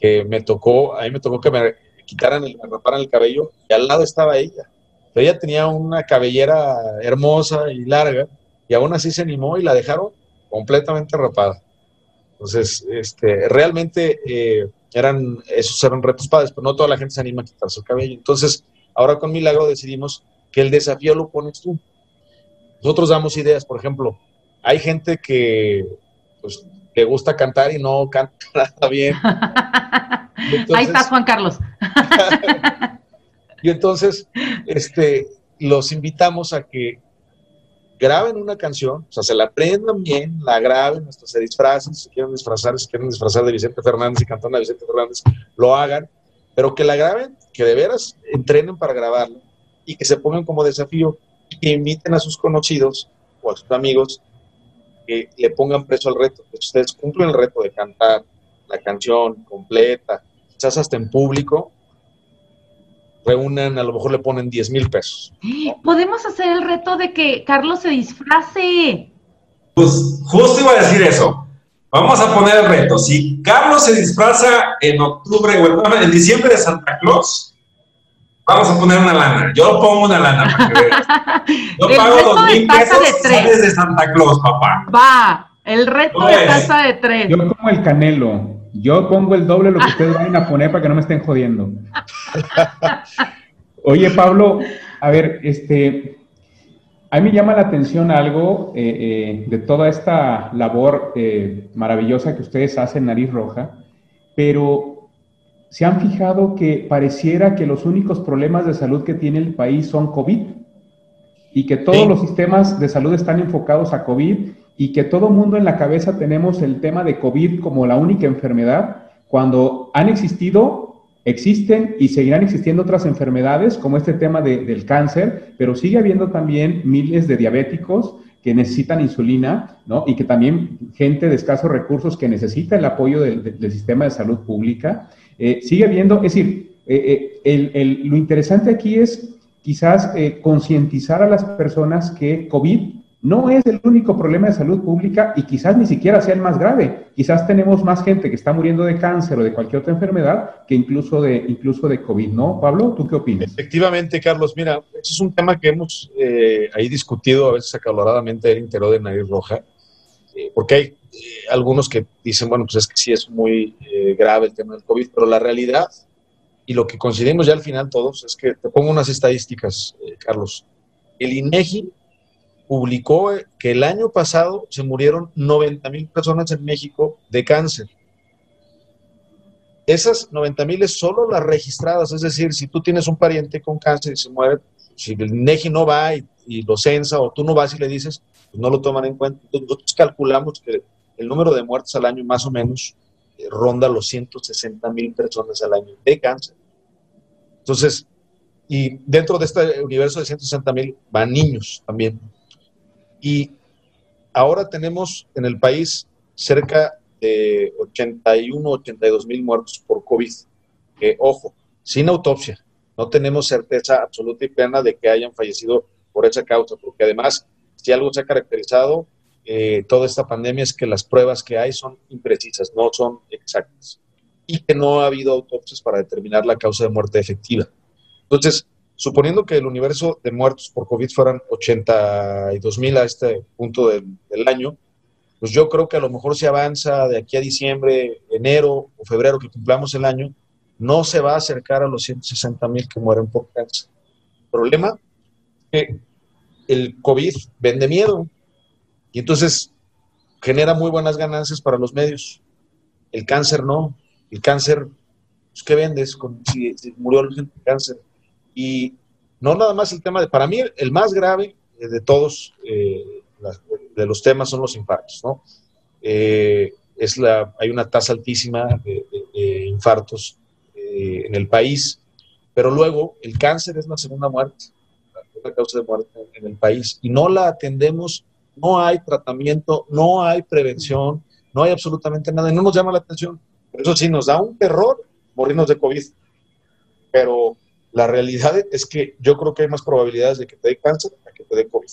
Speaker 5: que me tocó, a mí me tocó que me quitaran, el, me raparan el cabello y al lado estaba ella. Pero ella tenía una cabellera hermosa y larga y aún así se animó y la dejaron completamente rapada. Entonces, este, realmente eh, eran, esos eran retos padres, pero no toda la gente se anima a quitarse el cabello. Entonces, ahora con Milagro decidimos que el desafío lo pones tú. Nosotros damos ideas, por ejemplo, hay gente que pues, le gusta cantar y no canta nada bien.
Speaker 1: Ahí estás, Juan Carlos.
Speaker 5: y entonces, este, los invitamos a que graben una canción, o sea, se la aprendan bien, la graben, hasta se disfracen, si quieren disfrazar, si quieren disfrazar de Vicente Fernández y cantar a Vicente Fernández, lo hagan, pero que la graben, que de veras entrenen para grabarla y que se pongan como desafío que inviten a sus conocidos o a sus amigos que le pongan preso al reto, que ustedes cumplen el reto de cantar la canción completa, quizás hasta en público, reúnen, a lo mejor le ponen 10 mil pesos.
Speaker 1: Podemos hacer el reto de que Carlos se disfrace.
Speaker 4: Pues justo iba a decir eso. Vamos a poner el reto. Si Carlos se disfraza en octubre o en, diciembre de Santa Claus, vamos a poner una lana. Yo pongo una lana para que veas. Yo pago dos mil pesos de, de Santa Claus, papá.
Speaker 1: Va, el reto de casa de tres.
Speaker 3: Yo como el canelo. Yo pongo el doble lo que ustedes van a poner para que no me estén jodiendo. Oye, Pablo, a ver, este, a mí me llama la atención algo eh, eh, de toda esta labor eh, maravillosa que ustedes hacen, Nariz Roja, pero se han fijado que pareciera que los únicos problemas de salud que tiene el país son COVID y que todos los sistemas de salud están enfocados a COVID y que todo mundo en la cabeza tenemos el tema de COVID como la única enfermedad, cuando han existido, existen y seguirán existiendo otras enfermedades, como este tema del cáncer, pero sigue habiendo también miles de diabéticos que necesitan insulina, ¿no? Y que también gente de escasos recursos que necesita el apoyo del, sistema de salud pública. Eh, sigue habiendo, es decir, eh, eh, lo interesante aquí es quizás concientizar a las personas que COVID no es el único problema de salud pública y quizás ni siquiera sea el más grave. Quizás tenemos más gente que está muriendo de cáncer o de cualquier otra enfermedad que incluso de, incluso de COVID, ¿no? Pablo, ¿tú qué opinas?
Speaker 5: Efectivamente, Carlos, mira, eso es un tema que hemos eh, ahí discutido a veces acaloradamente el interior de Nariz Roja, eh, porque hay eh, algunos que dicen, bueno, pues es que sí es muy grave el tema del COVID, pero la realidad y lo que coincidimos ya al final todos es que te pongo unas estadísticas, Carlos. El INEGI publicó que el año pasado se murieron 90 mil personas en México de cáncer. Esas 90 mil es solo las registradas, es decir, si tú tienes un pariente con cáncer y se muere, si el INEGI no va y, lo censa o tú no vas y le dices, pues no lo toman en cuenta. nosotros calculamos que el número de muertes al año más o menos eh, ronda los 160 mil personas al año de cáncer. Entonces, y dentro de este universo de 160 mil van niños también. Y ahora tenemos en el país cerca de 81, 82 mil muertos por COVID. Que, ojo, sin autopsia. No tenemos certeza absoluta y plena de que hayan fallecido por esa causa, porque además, si algo se ha caracterizado eh, toda esta pandemia es que las pruebas que hay son imprecisas, no son exactas, y que no ha habido autopsias para determinar la causa de muerte efectiva. Entonces, suponiendo que el universo de muertos por COVID fueran 82 mil a este punto del, año, pues yo creo que a lo mejor se avanza de aquí a diciembre, enero o febrero que cumplamos el año, no se va a acercar a los 160 mil que mueren por cáncer. El problema es que el COVID vende miedo y entonces genera muy buenas ganancias para los medios. El cáncer no. El cáncer, pues, ¿qué vendes si, murió la gente de cáncer? Y no nada más el tema de, para mí el más grave de todos eh, de los temas son los infartos, ¿no? Eh, es la, hay una tasa altísima de, infartos eh, en el país, pero luego el cáncer es la segunda muerte, la causa de muerte en el país, y no la atendemos, no hay tratamiento, no hay prevención, no hay absolutamente nada, y no nos llama la atención. Por eso sí nos da un terror morirnos de COVID, pero la realidad es que yo creo que hay más probabilidades de que te dé cáncer a que te dé COVID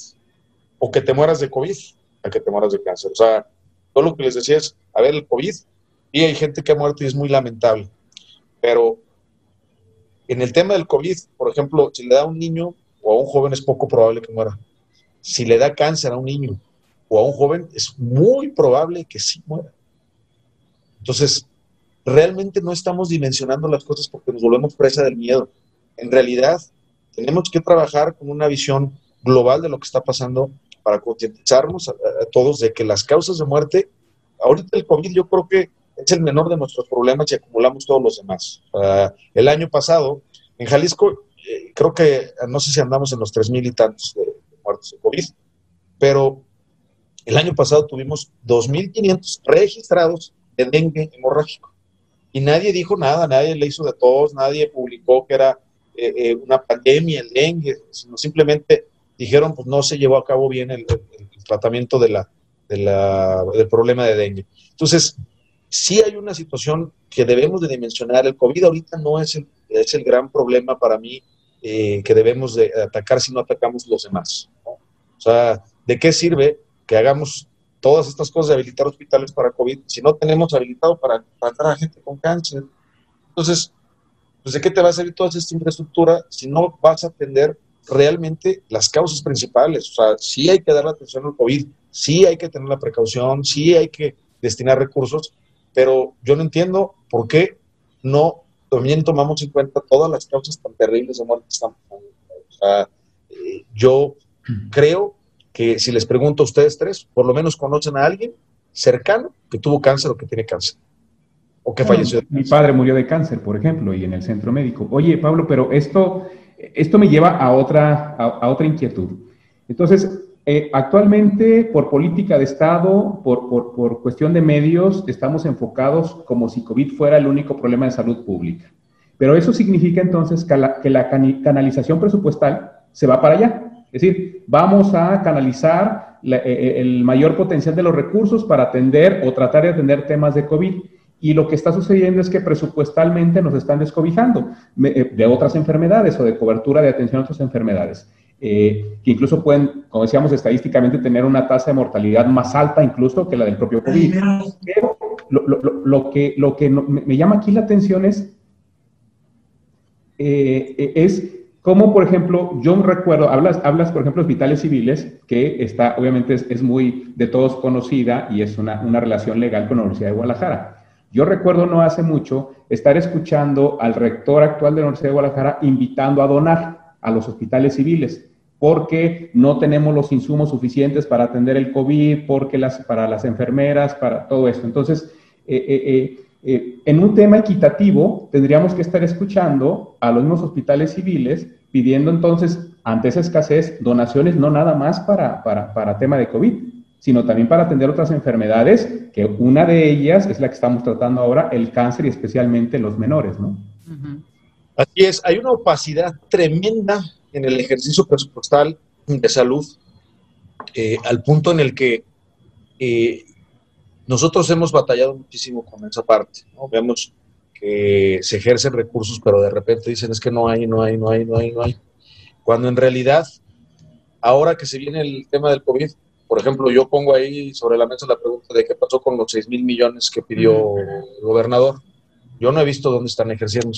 Speaker 5: o que te mueras de COVID a que te mueras de cáncer. O sea, todo lo que les decía es, a ver, el COVID, y hay gente que ha muerto y es muy lamentable, pero en el tema del COVID, por ejemplo, si le da a un niño o a un joven es poco probable que muera. Si le da cáncer a un niño o a un joven, es muy probable que sí muera. Entonces, realmente no estamos dimensionando las cosas porque nos volvemos presa del miedo. En realidad, tenemos que trabajar con una visión global de lo que está pasando para concientizarnos a, todos de que las causas de muerte, ahorita el COVID yo creo que es el menor de nuestros problemas y acumulamos todos los demás. el año pasado, en Jalisco, eh, creo que, no sé si andamos en los tres mil y tantos de, muertos de COVID, pero el año pasado tuvimos 2.500 registrados de dengue hemorrágico. Y nadie dijo nada, nadie le hizo de todos, nadie publicó que era eh, eh, una pandemia el dengue, sino simplemente dijeron, pues no se llevó a cabo bien el, tratamiento de la, del problema de dengue. Entonces, sí hay una situación que debemos de dimensionar. El COVID ahorita no es el, es el gran problema para mí eh, que debemos de atacar si no atacamos los demás. O sea, ¿de qué sirve que hagamos todas estas cosas de habilitar hospitales para COVID si no tenemos habilitado para tratar a gente con cáncer? Entonces, pues ¿de qué te va a servir toda esta infraestructura si no vas a atender realmente las causas principales. O sea, sí hay que dar la atención al COVID, sí hay que tener la precaución, sí hay que destinar recursos, pero yo no entiendo por qué no también tomamos en cuenta todas las causas tan terribles de muerte que estamos O sea, eh, yo creo que si les pregunto a ustedes tres, por lo menos conocen a alguien cercano que tuvo cáncer o que tiene cáncer. O que falleció.
Speaker 3: Mi padre murió de cáncer, por ejemplo, y en el centro médico. Oye, Pablo, pero esto esto me lleva a otra, a, otra inquietud. Entonces, eh, actualmente, por política de Estado, por, por, cuestión de medios, estamos enfocados como si COVID fuera el único problema de salud pública. Pero eso significa entonces que la, que la canalización presupuestal se va para allá. Es decir, vamos a canalizar eh, eh, el mayor potencial de los recursos para atender o tratar de atender temas de COVID y lo que está sucediendo es que presupuestalmente nos están descobijando eh, de otras enfermedades o de cobertura de atención a otras enfermedades, eh, que incluso pueden, como decíamos, estadísticamente tener una tasa de mortalidad más alta incluso que la del propio COVID. Pero lo, que, lo que me llama aquí la atención es, eh, es cómo, por ejemplo, yo recuerdo, hablas, hablas, por ejemplo, de hospitales civiles, que está, obviamente es, es muy de todos conocida y es una, una relación legal con la Universidad de Guadalajara. Yo recuerdo no hace mucho estar escuchando al rector actual de la Universidad de Guadalajara invitando a donar a los hospitales civiles porque no tenemos los insumos suficientes para atender el COVID, porque las, para las enfermeras, para todo esto. Entonces, eh, eh, eh, en un tema equitativo, tendríamos que estar escuchando a los mismos hospitales civiles pidiendo entonces ante esa escasez, donaciones no nada más para, para, tema de COVID, sino también para atender otras enfermedades, que una de ellas es la que estamos tratando ahora, el cáncer y especialmente los menores, ¿no?
Speaker 5: Así es, hay una opacidad tremenda en el ejercicio presupuestal de salud, eh, al punto en el que eh, nosotros hemos batallado muchísimo con esa parte. ¿no? Vemos que se ejercen recursos, pero de repente dicen es que no hay, no hay, no hay, no hay, no hay. Cuando en realidad, ahora que se viene el tema del COVID, por ejemplo, yo pongo ahí sobre la mesa la pregunta de qué pasó con los 6 mil millones que pidió el gobernador. Yo no he visto dónde están ejerciendo.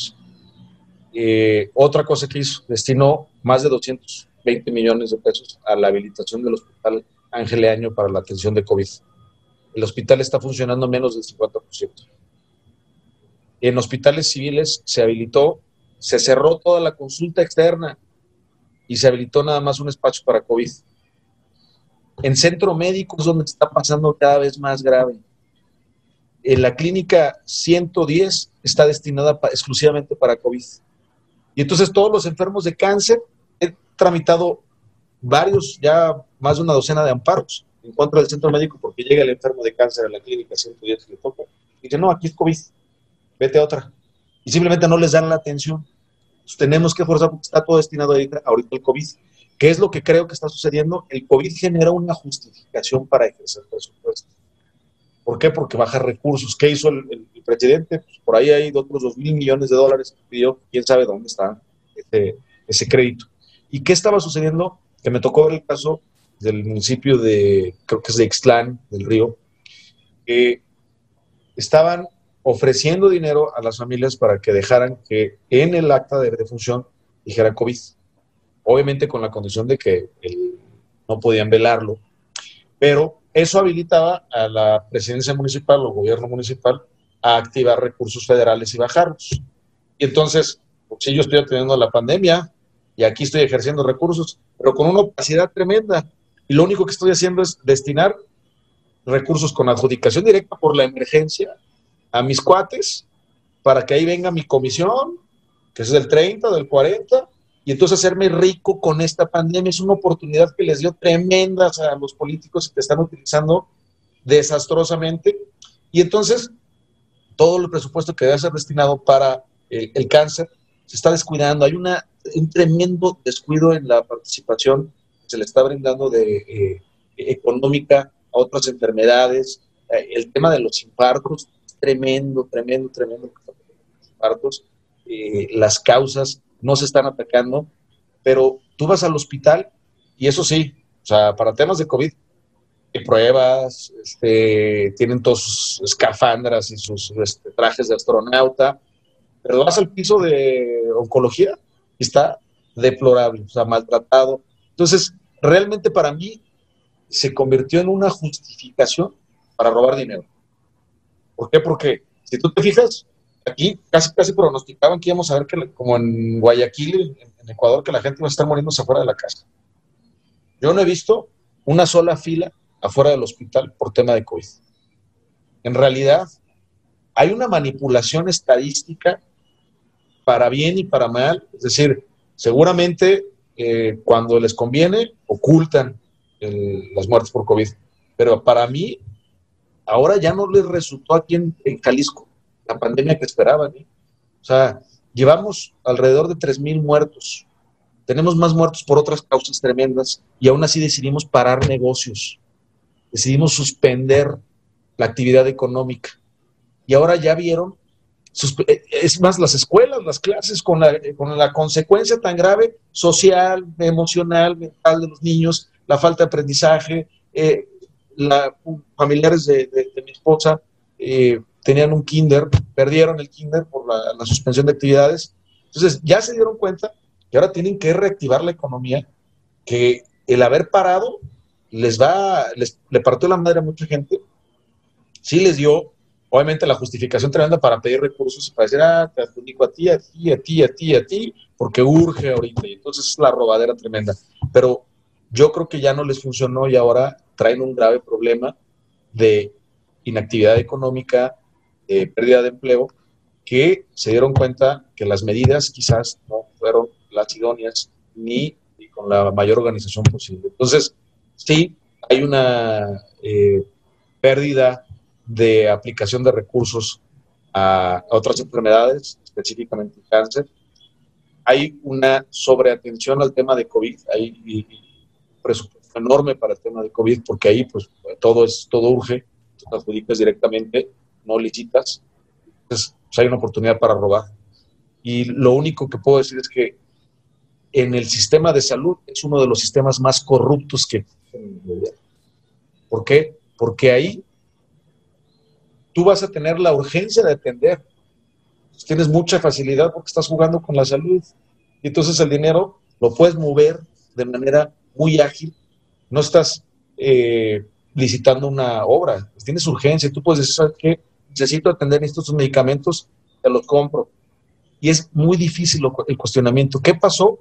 Speaker 5: Eh, otra cosa que hizo, destinó más de 220 millones de pesos a la habilitación del hospital Ángel para la atención de COVID. El hospital está funcionando menos del 50%. En hospitales civiles se habilitó, se cerró toda la consulta externa y se habilitó nada más un espacio para COVID. En centro médico es donde está pasando cada vez más grave. En la clínica 110 está destinada exclusivamente para COVID. Y entonces todos los enfermos de cáncer, he tramitado varios, ya más de una docena de amparos en contra del centro médico porque llega el enfermo de cáncer a la clínica 110 y le toca. Y dice, no, aquí es COVID, vete a otra. Y simplemente no les dan la atención. tenemos que forzar porque está todo destinado ahorita, ahorita al COVID. ¿Qué es lo que creo que está sucediendo? El COVID genera una justificación para ejercer presupuesto. ¿Por qué? Porque baja recursos. ¿Qué hizo el, presidente? Pues por ahí hay otros dos mil millones de dólares que pidió. ¿Quién sabe dónde está ese, crédito? ¿Y qué estaba sucediendo? Que me tocó ver el caso del municipio de, creo que es de Ixtlán, del Río, que estaban ofreciendo dinero a las familias para que dejaran que en el acta de defunción dijera COVID. Obviamente con la condición de que no podían velarlo, pero eso habilitaba a la presidencia municipal o gobierno municipal a activar recursos federales y bajarlos. Y entonces, pues, si yo estoy atendiendo la pandemia y aquí estoy ejerciendo recursos, pero con una opacidad tremenda, y lo único que estoy haciendo es destinar recursos con adjudicación directa por la emergencia a mis cuates para que ahí venga mi comisión, que es del 30, del 40, y entonces hacerme rico con esta pandemia. Es una oportunidad que les dio tremendas a los políticos y que están utilizando desastrosamente. Y entonces todo el presupuesto que debe ser destinado para el, cáncer se está descuidando. Hay una, un tremendo descuido en la participación se le está brindando de eh, económica a otras enfermedades. Eh, el tema de los infartos tremendo, tremendo, tremendo. Los infartos, eh, las causas no se están atacando, pero tú vas al hospital y eso sí, o sea, para temas de COVID, pruebas, este, tienen todos sus escafandras y sus este, trajes de astronauta, pero vas al piso de oncología y está deplorable, o sea, maltratado, entonces, realmente para mí se convirtió en una justificación para robar dinero. ¿Por qué? Porque si tú te fijas, aquí casi casi pronosticaban que íbamos a ver que, como en Guayaquil, en, Ecuador, que la gente va a estar muriéndose afuera de la casa. Yo no he visto una sola fila afuera del hospital por tema de COVID. En realidad, hay una manipulación estadística para bien y para mal. Es decir, seguramente eh, cuando les conviene, ocultan las muertes por COVID. Pero para mí, ahora ya no les resultó aquí en, Jalisco la pandemia que esperaban. ¿eh? O sea, llevamos alrededor de 3.000 muertos. Tenemos más muertos por otras causas tremendas y aún así decidimos parar negocios. Decidimos suspender la actividad económica. Y ahora ya vieron eh, es más, las escuelas, las clases, con la, con la consecuencia tan grave social, emocional, mental de los niños, la falta de aprendizaje, eh, la, familiares de, mi esposa eh, tenían un kinder, perdieron el kinder por la, suspensión de actividades. Entonces, ya se dieron cuenta que ahora tienen que reactivar la economía, que el haber parado les va, les, le partió la madre a mucha gente, sí les dio obviamente la justificación tremenda para pedir recursos y para decir, ah, te adjudico a ti, a ti, a ti, a ti, a ti, porque urge ahorita. Y entonces es la robadera tremenda. Pero yo creo que ya no les funcionó y ahora traen un grave problema de inactividad económica, de pérdida de empleo, que se dieron cuenta que las medidas quizás no fueron las idóneas ni con la mayor organización posible. Entonces, sí, hay una eh, pérdida de aplicación de recursos a, otras enfermedades, específicamente cáncer. Hay una sobreatención al tema de COVID, hay un presupuesto enorme para el tema de COVID, porque ahí pues todo es todo urge, tú adjudicas directamente, no licitas, entonces pues, hay una oportunidad para robar. Y lo único que puedo decir es que en el sistema de salud es uno de los sistemas más corruptos que ¿Por qué? Porque ahí tú vas a tener la urgencia de atender. Tienes mucha facilidad porque estás jugando con la salud. Y entonces el dinero lo puedes mover de manera muy ágil. No estás eh, licitando una obra. Tienes urgencia. Tú puedes decir, ¿sabes qué? Necesito atender estos medicamentos, te los compro. Y es muy difícil el cuestionamiento. ¿Qué pasó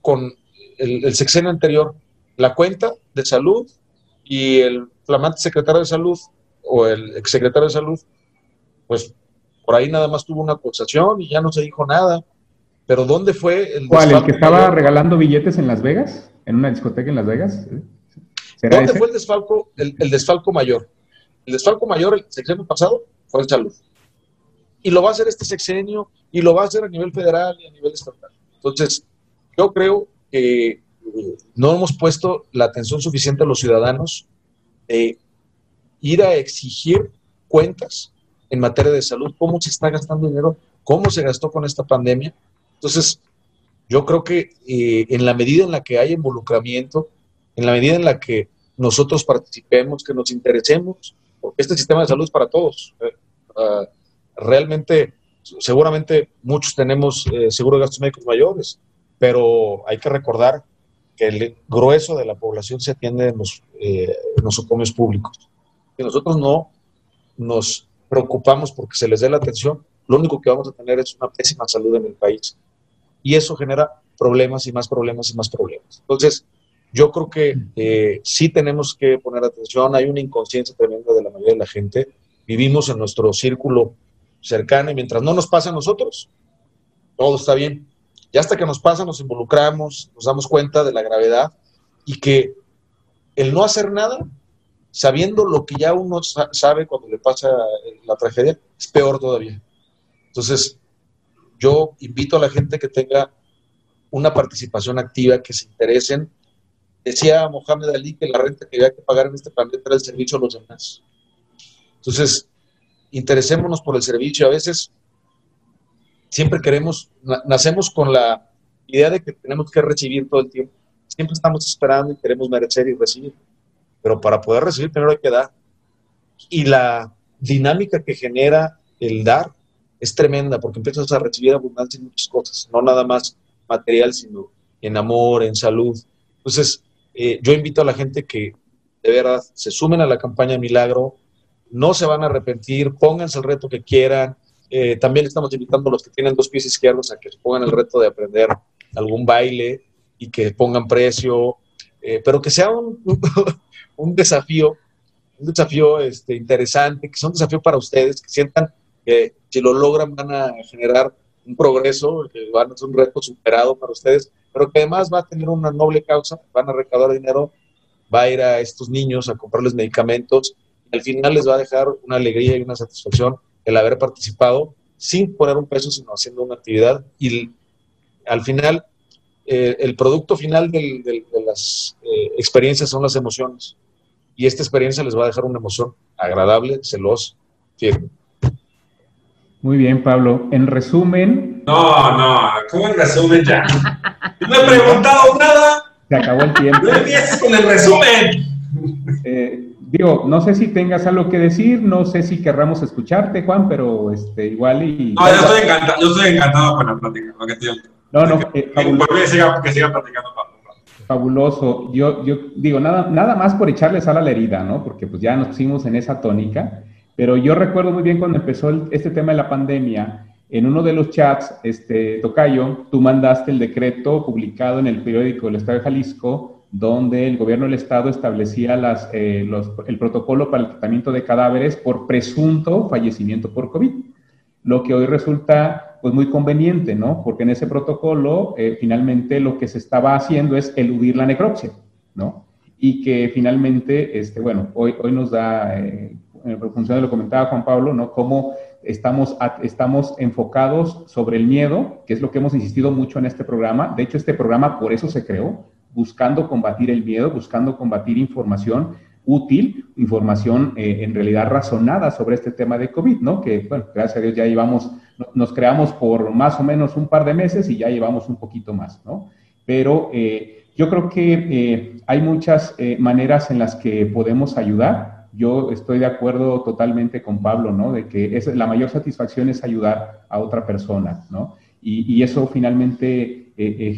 Speaker 5: con el, el sexenio anterior? La cuenta de salud y el flamante secretario de salud o el exsecretario de salud, pues por ahí nada más tuvo una acusación y ya no se dijo nada. Pero ¿dónde fue
Speaker 3: el ¿Cuál? ¿El que estaba regalando billetes en Las Vegas? ¿En una discoteca en Las Vegas?
Speaker 5: ¿Dónde fue el desfalco, el, desfalco mayor? El desfalco mayor el sexenio pasado fue el salud. Y lo va a hacer este sexenio y lo va a hacer a nivel federal y a nivel estatal. Entonces, yo creo que no hemos puesto la atención suficiente a los ciudadanos de ir a exigir cuentas en materia de salud, cómo se está gastando dinero, cómo se gastó con esta pandemia. Entonces, yo creo que eh, en la medida en la que hay involucramiento, en la medida en la que nosotros participemos, que nos interesemos, porque este sistema de salud es para todos. Ah, realmente, seguramente muchos tenemos eh, seguro de gastos médicos mayores, pero hay que recordar que el grueso de la población se atiende en los, eh, nosocomios públicos. Si nosotros no nos preocupamos porque se les dé la atención, lo único que vamos a tener es una pésima salud en el país. Y eso genera problemas y más problemas y más problemas. Entonces, yo creo que eh, sí tenemos que poner atención. Hay una inconsciencia tremenda de la mayoría de la gente. Vivimos en nuestro círculo cercano y mientras no nos pasa a nosotros, todo está bien. Y hasta que nos pasa, nos involucramos, nos damos cuenta de la gravedad y que el no hacer nada, sabiendo lo que ya uno sabe cuando le pasa la tragedia, es peor todavía. Entonces, yo invito a la gente que tenga una participación activa, que se interesen. Decía Mohamed Ali que la renta que había que pagar en este planeta era el servicio a los demás. Entonces, interesémonos por el servicio. A veces siempre queremos, nacemos con la idea de que tenemos que recibir todo el tiempo. Siempre estamos esperando y queremos merecer y recibir. Pero para poder recibir primero hay que dar. Y la dinámica que genera el dar es tremenda porque empiezas a recibir abundancia en muchas cosas, no nada más material, sino en amor, en salud. Entonces, eh, yo invito a la gente que de verdad se sumen a la campaña Milagro, no se van a arrepentir, pónganse el reto que quieran, eh, también estamos invitando a los que tienen dos pies izquierdos a que pongan el reto de aprender algún baile y que pongan precio, eh, pero que sea un, un desafío, un desafío este, interesante, que sea un desafío para ustedes, que sientan que si lo logran van a generar un progreso, que van a ser un reto superado para ustedes, pero que además va a tener una noble causa, van a recaudar dinero, va a ir a estos niños a comprarles medicamentos, y al final les va a dejar una alegría y una satisfacción el haber participado sin poner un peso, sino haciendo una actividad. Y al final, eh, el producto final de las eh, experiencias son las emociones. Y esta experiencia les va a dejar una emoción agradable, celosa, firme.
Speaker 3: Muy bien, Pablo. En resumen.
Speaker 4: No, no, ¿cómo en resumen ya? No he preguntado nada.
Speaker 3: Se acabó el tiempo.
Speaker 4: No empieces con el resumen.
Speaker 3: Eh, digo, no sé si tengas algo que decir, no sé si querramos escucharte, Juan, pero este, igual y...
Speaker 4: No, yo estoy encantado, yo estoy encantado con la plática.
Speaker 3: no, no,
Speaker 4: que, eh, fabuloso. Que siga, que siga platicando,
Speaker 3: Fabuloso. Yo, yo digo, nada, nada más por echarle sal a la herida, ¿no? Porque pues ya nos pusimos en esa tónica, pero yo recuerdo muy bien cuando empezó este tema de la pandemia, en uno de los chats, este, Tocayo, tú mandaste el decreto publicado en el periódico del Estado de Jalisco, donde el gobierno del estado establecía las, eh, el protocolo para el tratamiento de cadáveres por presunto fallecimiento por COVID, lo que hoy resulta pues muy conveniente, ¿no? Porque en ese protocolo eh, finalmente lo que se estaba haciendo es eludir la necropsia, ¿no? Y que finalmente, este, bueno, hoy, hoy nos da, eh, en función de lo que comentaba Juan Pablo, ¿no? Cómo estamos, estamos enfocados sobre el miedo, que es lo que hemos insistido mucho en este programa. De hecho, este programa por eso se creó, buscando combatir el miedo, buscando combatir información útil, información eh, en realidad razonada sobre este tema de COVID, ¿no? Que, bueno, gracias a Dios ya llevamos, nos creamos por más o menos un par de meses y ya llevamos un poquito más, ¿no? Pero eh, yo creo que eh, hay muchas maneras en las que podemos ayudar. Yo estoy de acuerdo totalmente con Pablo, ¿no? De que es, la mayor satisfacción es ayudar a otra persona, ¿no? Y, eso finalmente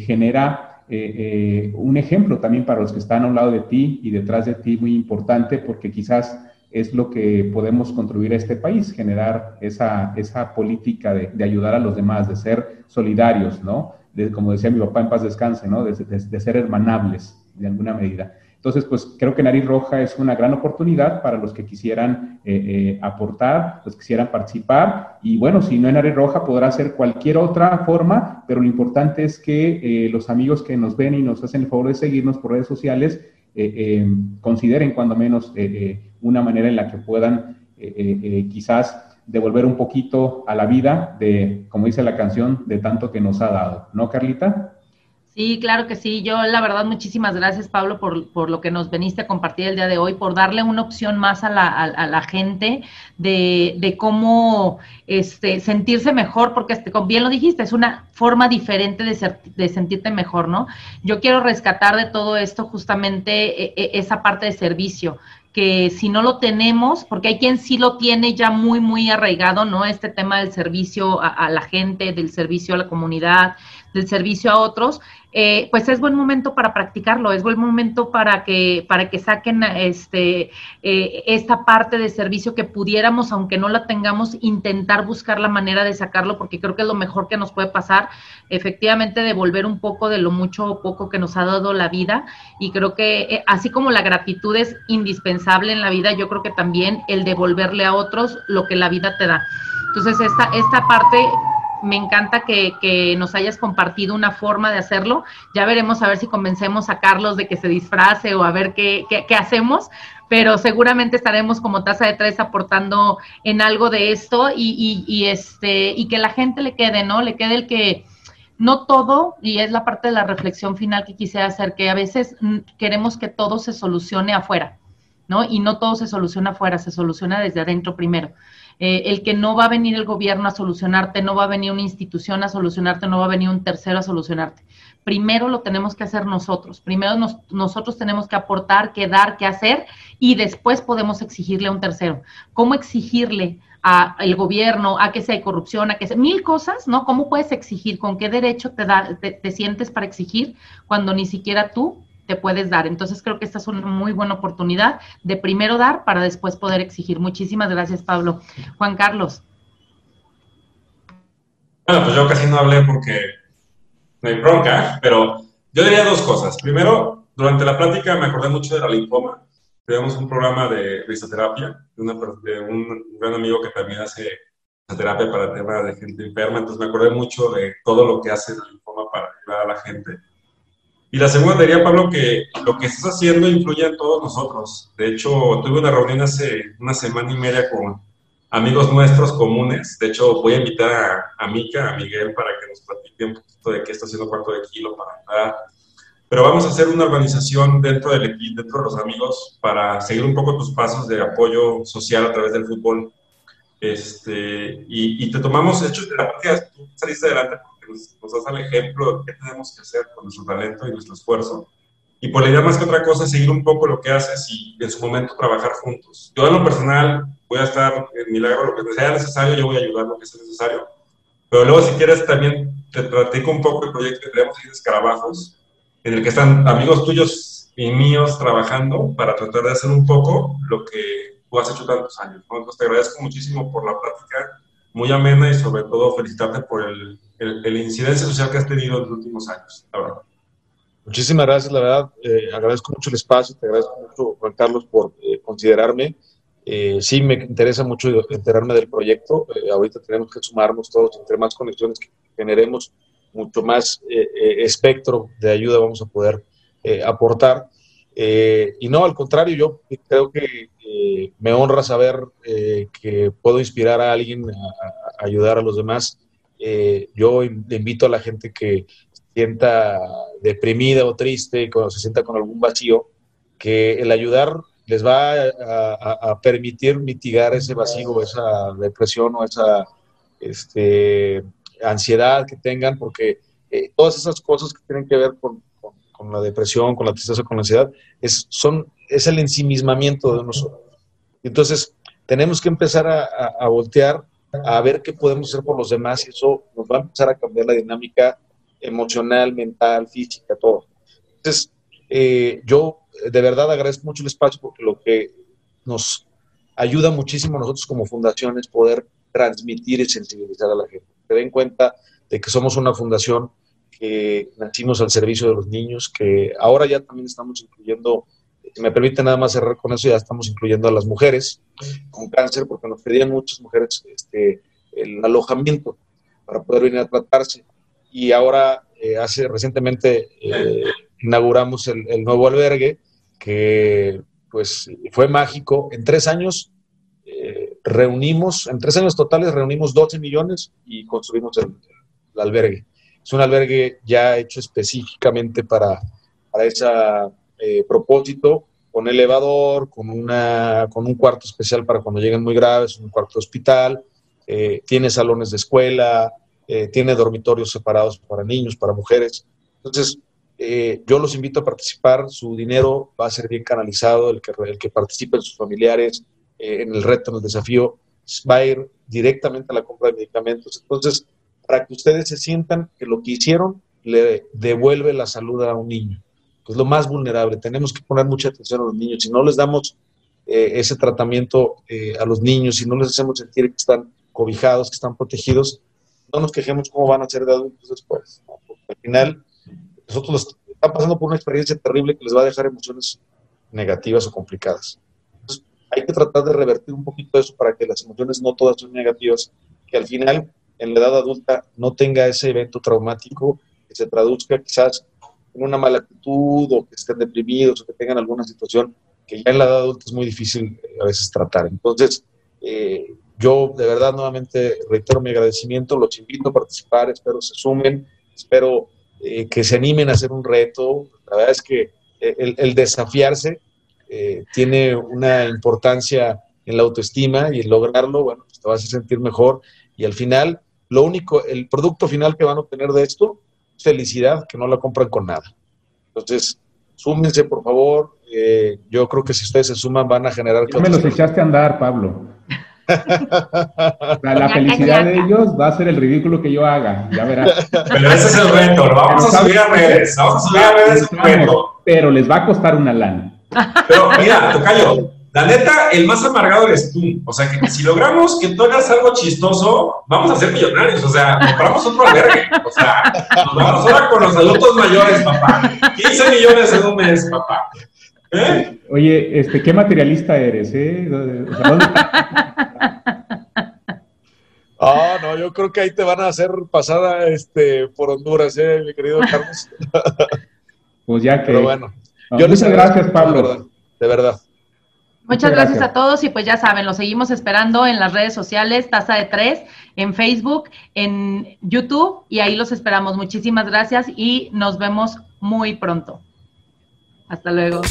Speaker 3: genera eh, eh, un ejemplo también para los que están a un lado de ti y detrás de ti muy importante porque quizás es lo que podemos contribuir a este país, generar esa, esa política de, ayudar a los demás, de ser solidarios, ¿no? Como decía mi papá en paz descanse, ¿no? de, de ser hermanables de alguna medida. Entonces, pues creo que Nariz Roja es una gran oportunidad para los que quisieran eh, eh, aportar, los que quisieran participar. Y bueno, si no es Nariz Roja, podrá ser cualquier otra forma, pero lo importante es que eh, los amigos que nos ven y nos hacen el favor de seguirnos por redes sociales consideren cuando menos una manera en la que puedan quizás devolver un poquito a la vida de, como dice la canción, de tanto que nos ha dado. ¿No, Carlita?
Speaker 1: Sí, claro que sí. Yo, la verdad, muchísimas gracias, Pablo, por, por, lo que nos veniste a compartir el día de hoy, por darle una opción más a la, a, la gente de, de, cómo este, sentirse mejor, porque este, bien lo dijiste, es una forma diferente de, de sentirte mejor, ¿no? Yo quiero rescatar de todo esto justamente e, e, esa parte de servicio que si no lo tenemos, porque hay quien sí lo tiene ya muy, muy arraigado, ¿no? Este tema del servicio a, a la gente, del servicio a la comunidad, del servicio a otros, eh, pues es buen momento para practicarlo, es buen momento para que, para que saquen este, eh, esta parte de servicio que pudiéramos, aunque no la tengamos, intentar buscar la manera de sacarlo, porque creo que es lo mejor que nos puede pasar, efectivamente devolver un poco de lo mucho o poco que nos ha dado la vida, y creo que eh, así como la gratitud es indispensable en la vida, yo creo que también el devolverle a otros lo que la vida te da. Entonces, esta, esta parte me encanta que, nos hayas compartido una forma de hacerlo. Ya veremos a ver si convencemos a Carlos de que se disfrace o a ver qué, hacemos, pero seguramente estaremos como taza de tres aportando en algo de esto y, y, este, y que la gente le quede, ¿no? Le quede el que no todo, y es la parte de la reflexión final que quise hacer, que a veces mm, queremos que todo se solucione afuera, ¿no? Y no todo se soluciona afuera, se soluciona desde adentro primero. Eh, el que no va a venir el gobierno a solucionarte, no va a venir una institución a solucionarte, no va a venir un tercero a solucionarte. Primero lo tenemos que hacer nosotros. Primero nosotros tenemos que aportar, que dar, que hacer y después podemos exigirle a un tercero. ¿Cómo exigirle al gobierno, a que sea corrupción, a que sea mil cosas, ¿no? ¿Cómo puedes exigir? ¿Con qué derecho te, da, te sientes para exigir cuando ni siquiera tú te puedes dar. Entonces creo que esta es una muy buena oportunidad de primero dar para después poder exigir. Muchísimas gracias, Pablo. Juan Carlos.
Speaker 4: Bueno, pues yo casi no hablé porque no hay bronca, pero yo diría dos cosas. Primero, durante la plática me acordé mucho de la linfoma. Tenemos un programa de risoterapia de, de un gran amigo que también hace terapia para temas de gente enferma. Entonces me acordé mucho de todo lo que hace la linfoma para ayudar a la gente. Y la segunda diría, Pablo, que lo que estás haciendo influye en todos nosotros. De hecho, tuve una reunión hace una semana y media con amigos nuestros comunes. De hecho, voy a invitar a, a Mica, a Miguel, para que nos platique un poquito de qué está haciendo cuarto de kilo para ayudar. Pero vamos a hacer una organización dentro del equipo, dentro de los amigos, para seguir un poco tus pasos de apoyo social a través del fútbol. Este, y, y te tomamos, de hecho, de la parte tú saliste adelante nos, das el ejemplo de qué tenemos que hacer con nuestro talento y nuestro esfuerzo. Y por la idea más que otra cosa, seguir un poco lo que haces y en su momento trabajar juntos. Yo en lo personal voy a estar en Milagro, lo que sea necesario, yo voy a ayudar lo que sea necesario. Pero luego si quieres también te platico un poco el proyecto que tenemos de Escarabajos, en el que están amigos tuyos y míos trabajando para tratar de hacer un poco lo que tú has hecho tantos años. Entonces te agradezco muchísimo por la plática, muy amena y sobre todo felicitarte por el el, incidencia social que has tenido en los últimos años, la verdad.
Speaker 5: Muchísimas gracias, la verdad. Eh, agradezco mucho el espacio, te agradezco mucho, Juan Carlos, por eh, considerarme. Eh, sí, me interesa mucho enterarme del proyecto. Eh, ahorita tenemos que sumarnos todos, entre más conexiones que generemos, mucho más espectro de ayuda vamos a poder aportar. y no, al contrario, yo creo que me honra saber que puedo inspirar a alguien a, ayudar a los demás. Yo invito a la gente que sienta deprimida o triste, cuando se sienta con algún vacío, que el ayudar les va a, permitir mitigar ese vacío, esa depresión o esa este, ansiedad que tengan, porque eh, todas esas cosas que tienen que ver con, la depresión, con la tristeza, con la ansiedad, es, son, es el ensimismamiento de nosotros. Entonces, tenemos que empezar a, voltear, a ver qué podemos hacer por los demás y eso nos va a empezar a cambiar la dinámica emocional, mental, física, todo. Entonces, eh, yo de verdad agradezco mucho el espacio porque lo que nos ayuda muchísimo a nosotros como fundación es poder transmitir y sensibilizar a la gente. Que den cuenta de que somos una fundación que nacimos al servicio de los niños, que ahora ya también estamos incluyendo, si me permite nada más cerrar con eso, ya estamos incluyendo a las mujeres con cáncer, porque nos pedían muchas mujeres este, el alojamiento para poder venir a tratarse. Y ahora, eh, hace recientemente, eh, inauguramos el, nuevo albergue, que pues fue mágico. En tres años eh, reunimos, en tres años totales reunimos 12 millones y construimos el, albergue. Es un albergue ya hecho específicamente para, para ese eh, propósito, con elevador, con, una, con un cuarto especial para cuando lleguen muy graves, un cuarto de hospital, eh, tiene salones de escuela, tiene dormitorios separados para niños, para mujeres. Entonces, eh, yo los invito a participar, su dinero va a ser bien canalizado, el que, el que participe sus familiares eh, en el reto, en el desafío, va a ir directamente a la compra de medicamentos. Entonces, para que ustedes se sientan que lo que hicieron le devuelve la salud a un niño, que es lo más vulnerable. Tenemos que poner mucha atención a los niños. Si no les damos eh, ese tratamiento a los niños, si no les hacemos sentir que están cobijados, que están protegidos, no nos quejemos cómo van a ser de adultos después. al final nosotros están pasando por una experiencia terrible que les va a dejar emociones negativas o complicadas. Entonces, hay que tratar de revertir un poquito eso para que las emociones no todas son negativas, que al final, en la edad adulta, no tenga ese evento traumático que se traduzca quizás en una mala actitud o que estén deprimidos o que tengan alguna situación que ya en la edad adulta es muy difícil eh, a veces tratar. Entonces, eh, yo de verdad nuevamente reitero mi agradecimiento, los invito a participar, espero se sumen, espero eh, que se animen a hacer un reto. La verdad es que eh, el, desafiarse eh, tiene una importancia en la autoestima y el lograrlo, bueno, pues te vas a sentir mejor y al final, lo único, el producto final que van a obtener de esto es felicidad, que no la compran con nada. Entonces, súmense, por favor. yo creo que si ustedes se suman van a generar...
Speaker 3: Ya me los echaste a andar, Pablo la felicidad de ellos va a ser el ridículo que yo haga, ya verás.
Speaker 4: Pero ese es el reto, lo vamos a subir a redes, vamos a subir a redes
Speaker 3: Pero les va a costar una lana.
Speaker 4: Pero mira, Tocayo, la neta, el más amargado eres tú. O sea, que si logramos que tú hagas algo chistoso, vamos a ser millonarios. O sea, compramos otro albergue. O sea, nos vamos ahora con los adultos mayores, papá. 15 millones en un mes, papá.
Speaker 3: ¿Eh? Oye, este, ¿qué materialista eres? Eh?
Speaker 5: Ah, no, yo creo que ahí te van a hacer pasada este, por Honduras, ¿eh, mi querido Carlos?
Speaker 3: pues ya que.
Speaker 5: Pero bueno.
Speaker 3: yo muchas gracias, Pablo.
Speaker 5: De verdad.
Speaker 1: Muchas, gracias. a todos y pues ya saben, los seguimos esperando en las redes sociales, Taza de Tres, en Facebook, en YouTube y ahí los esperamos. Muchísimas gracias y nos vemos muy pronto. Hasta luego.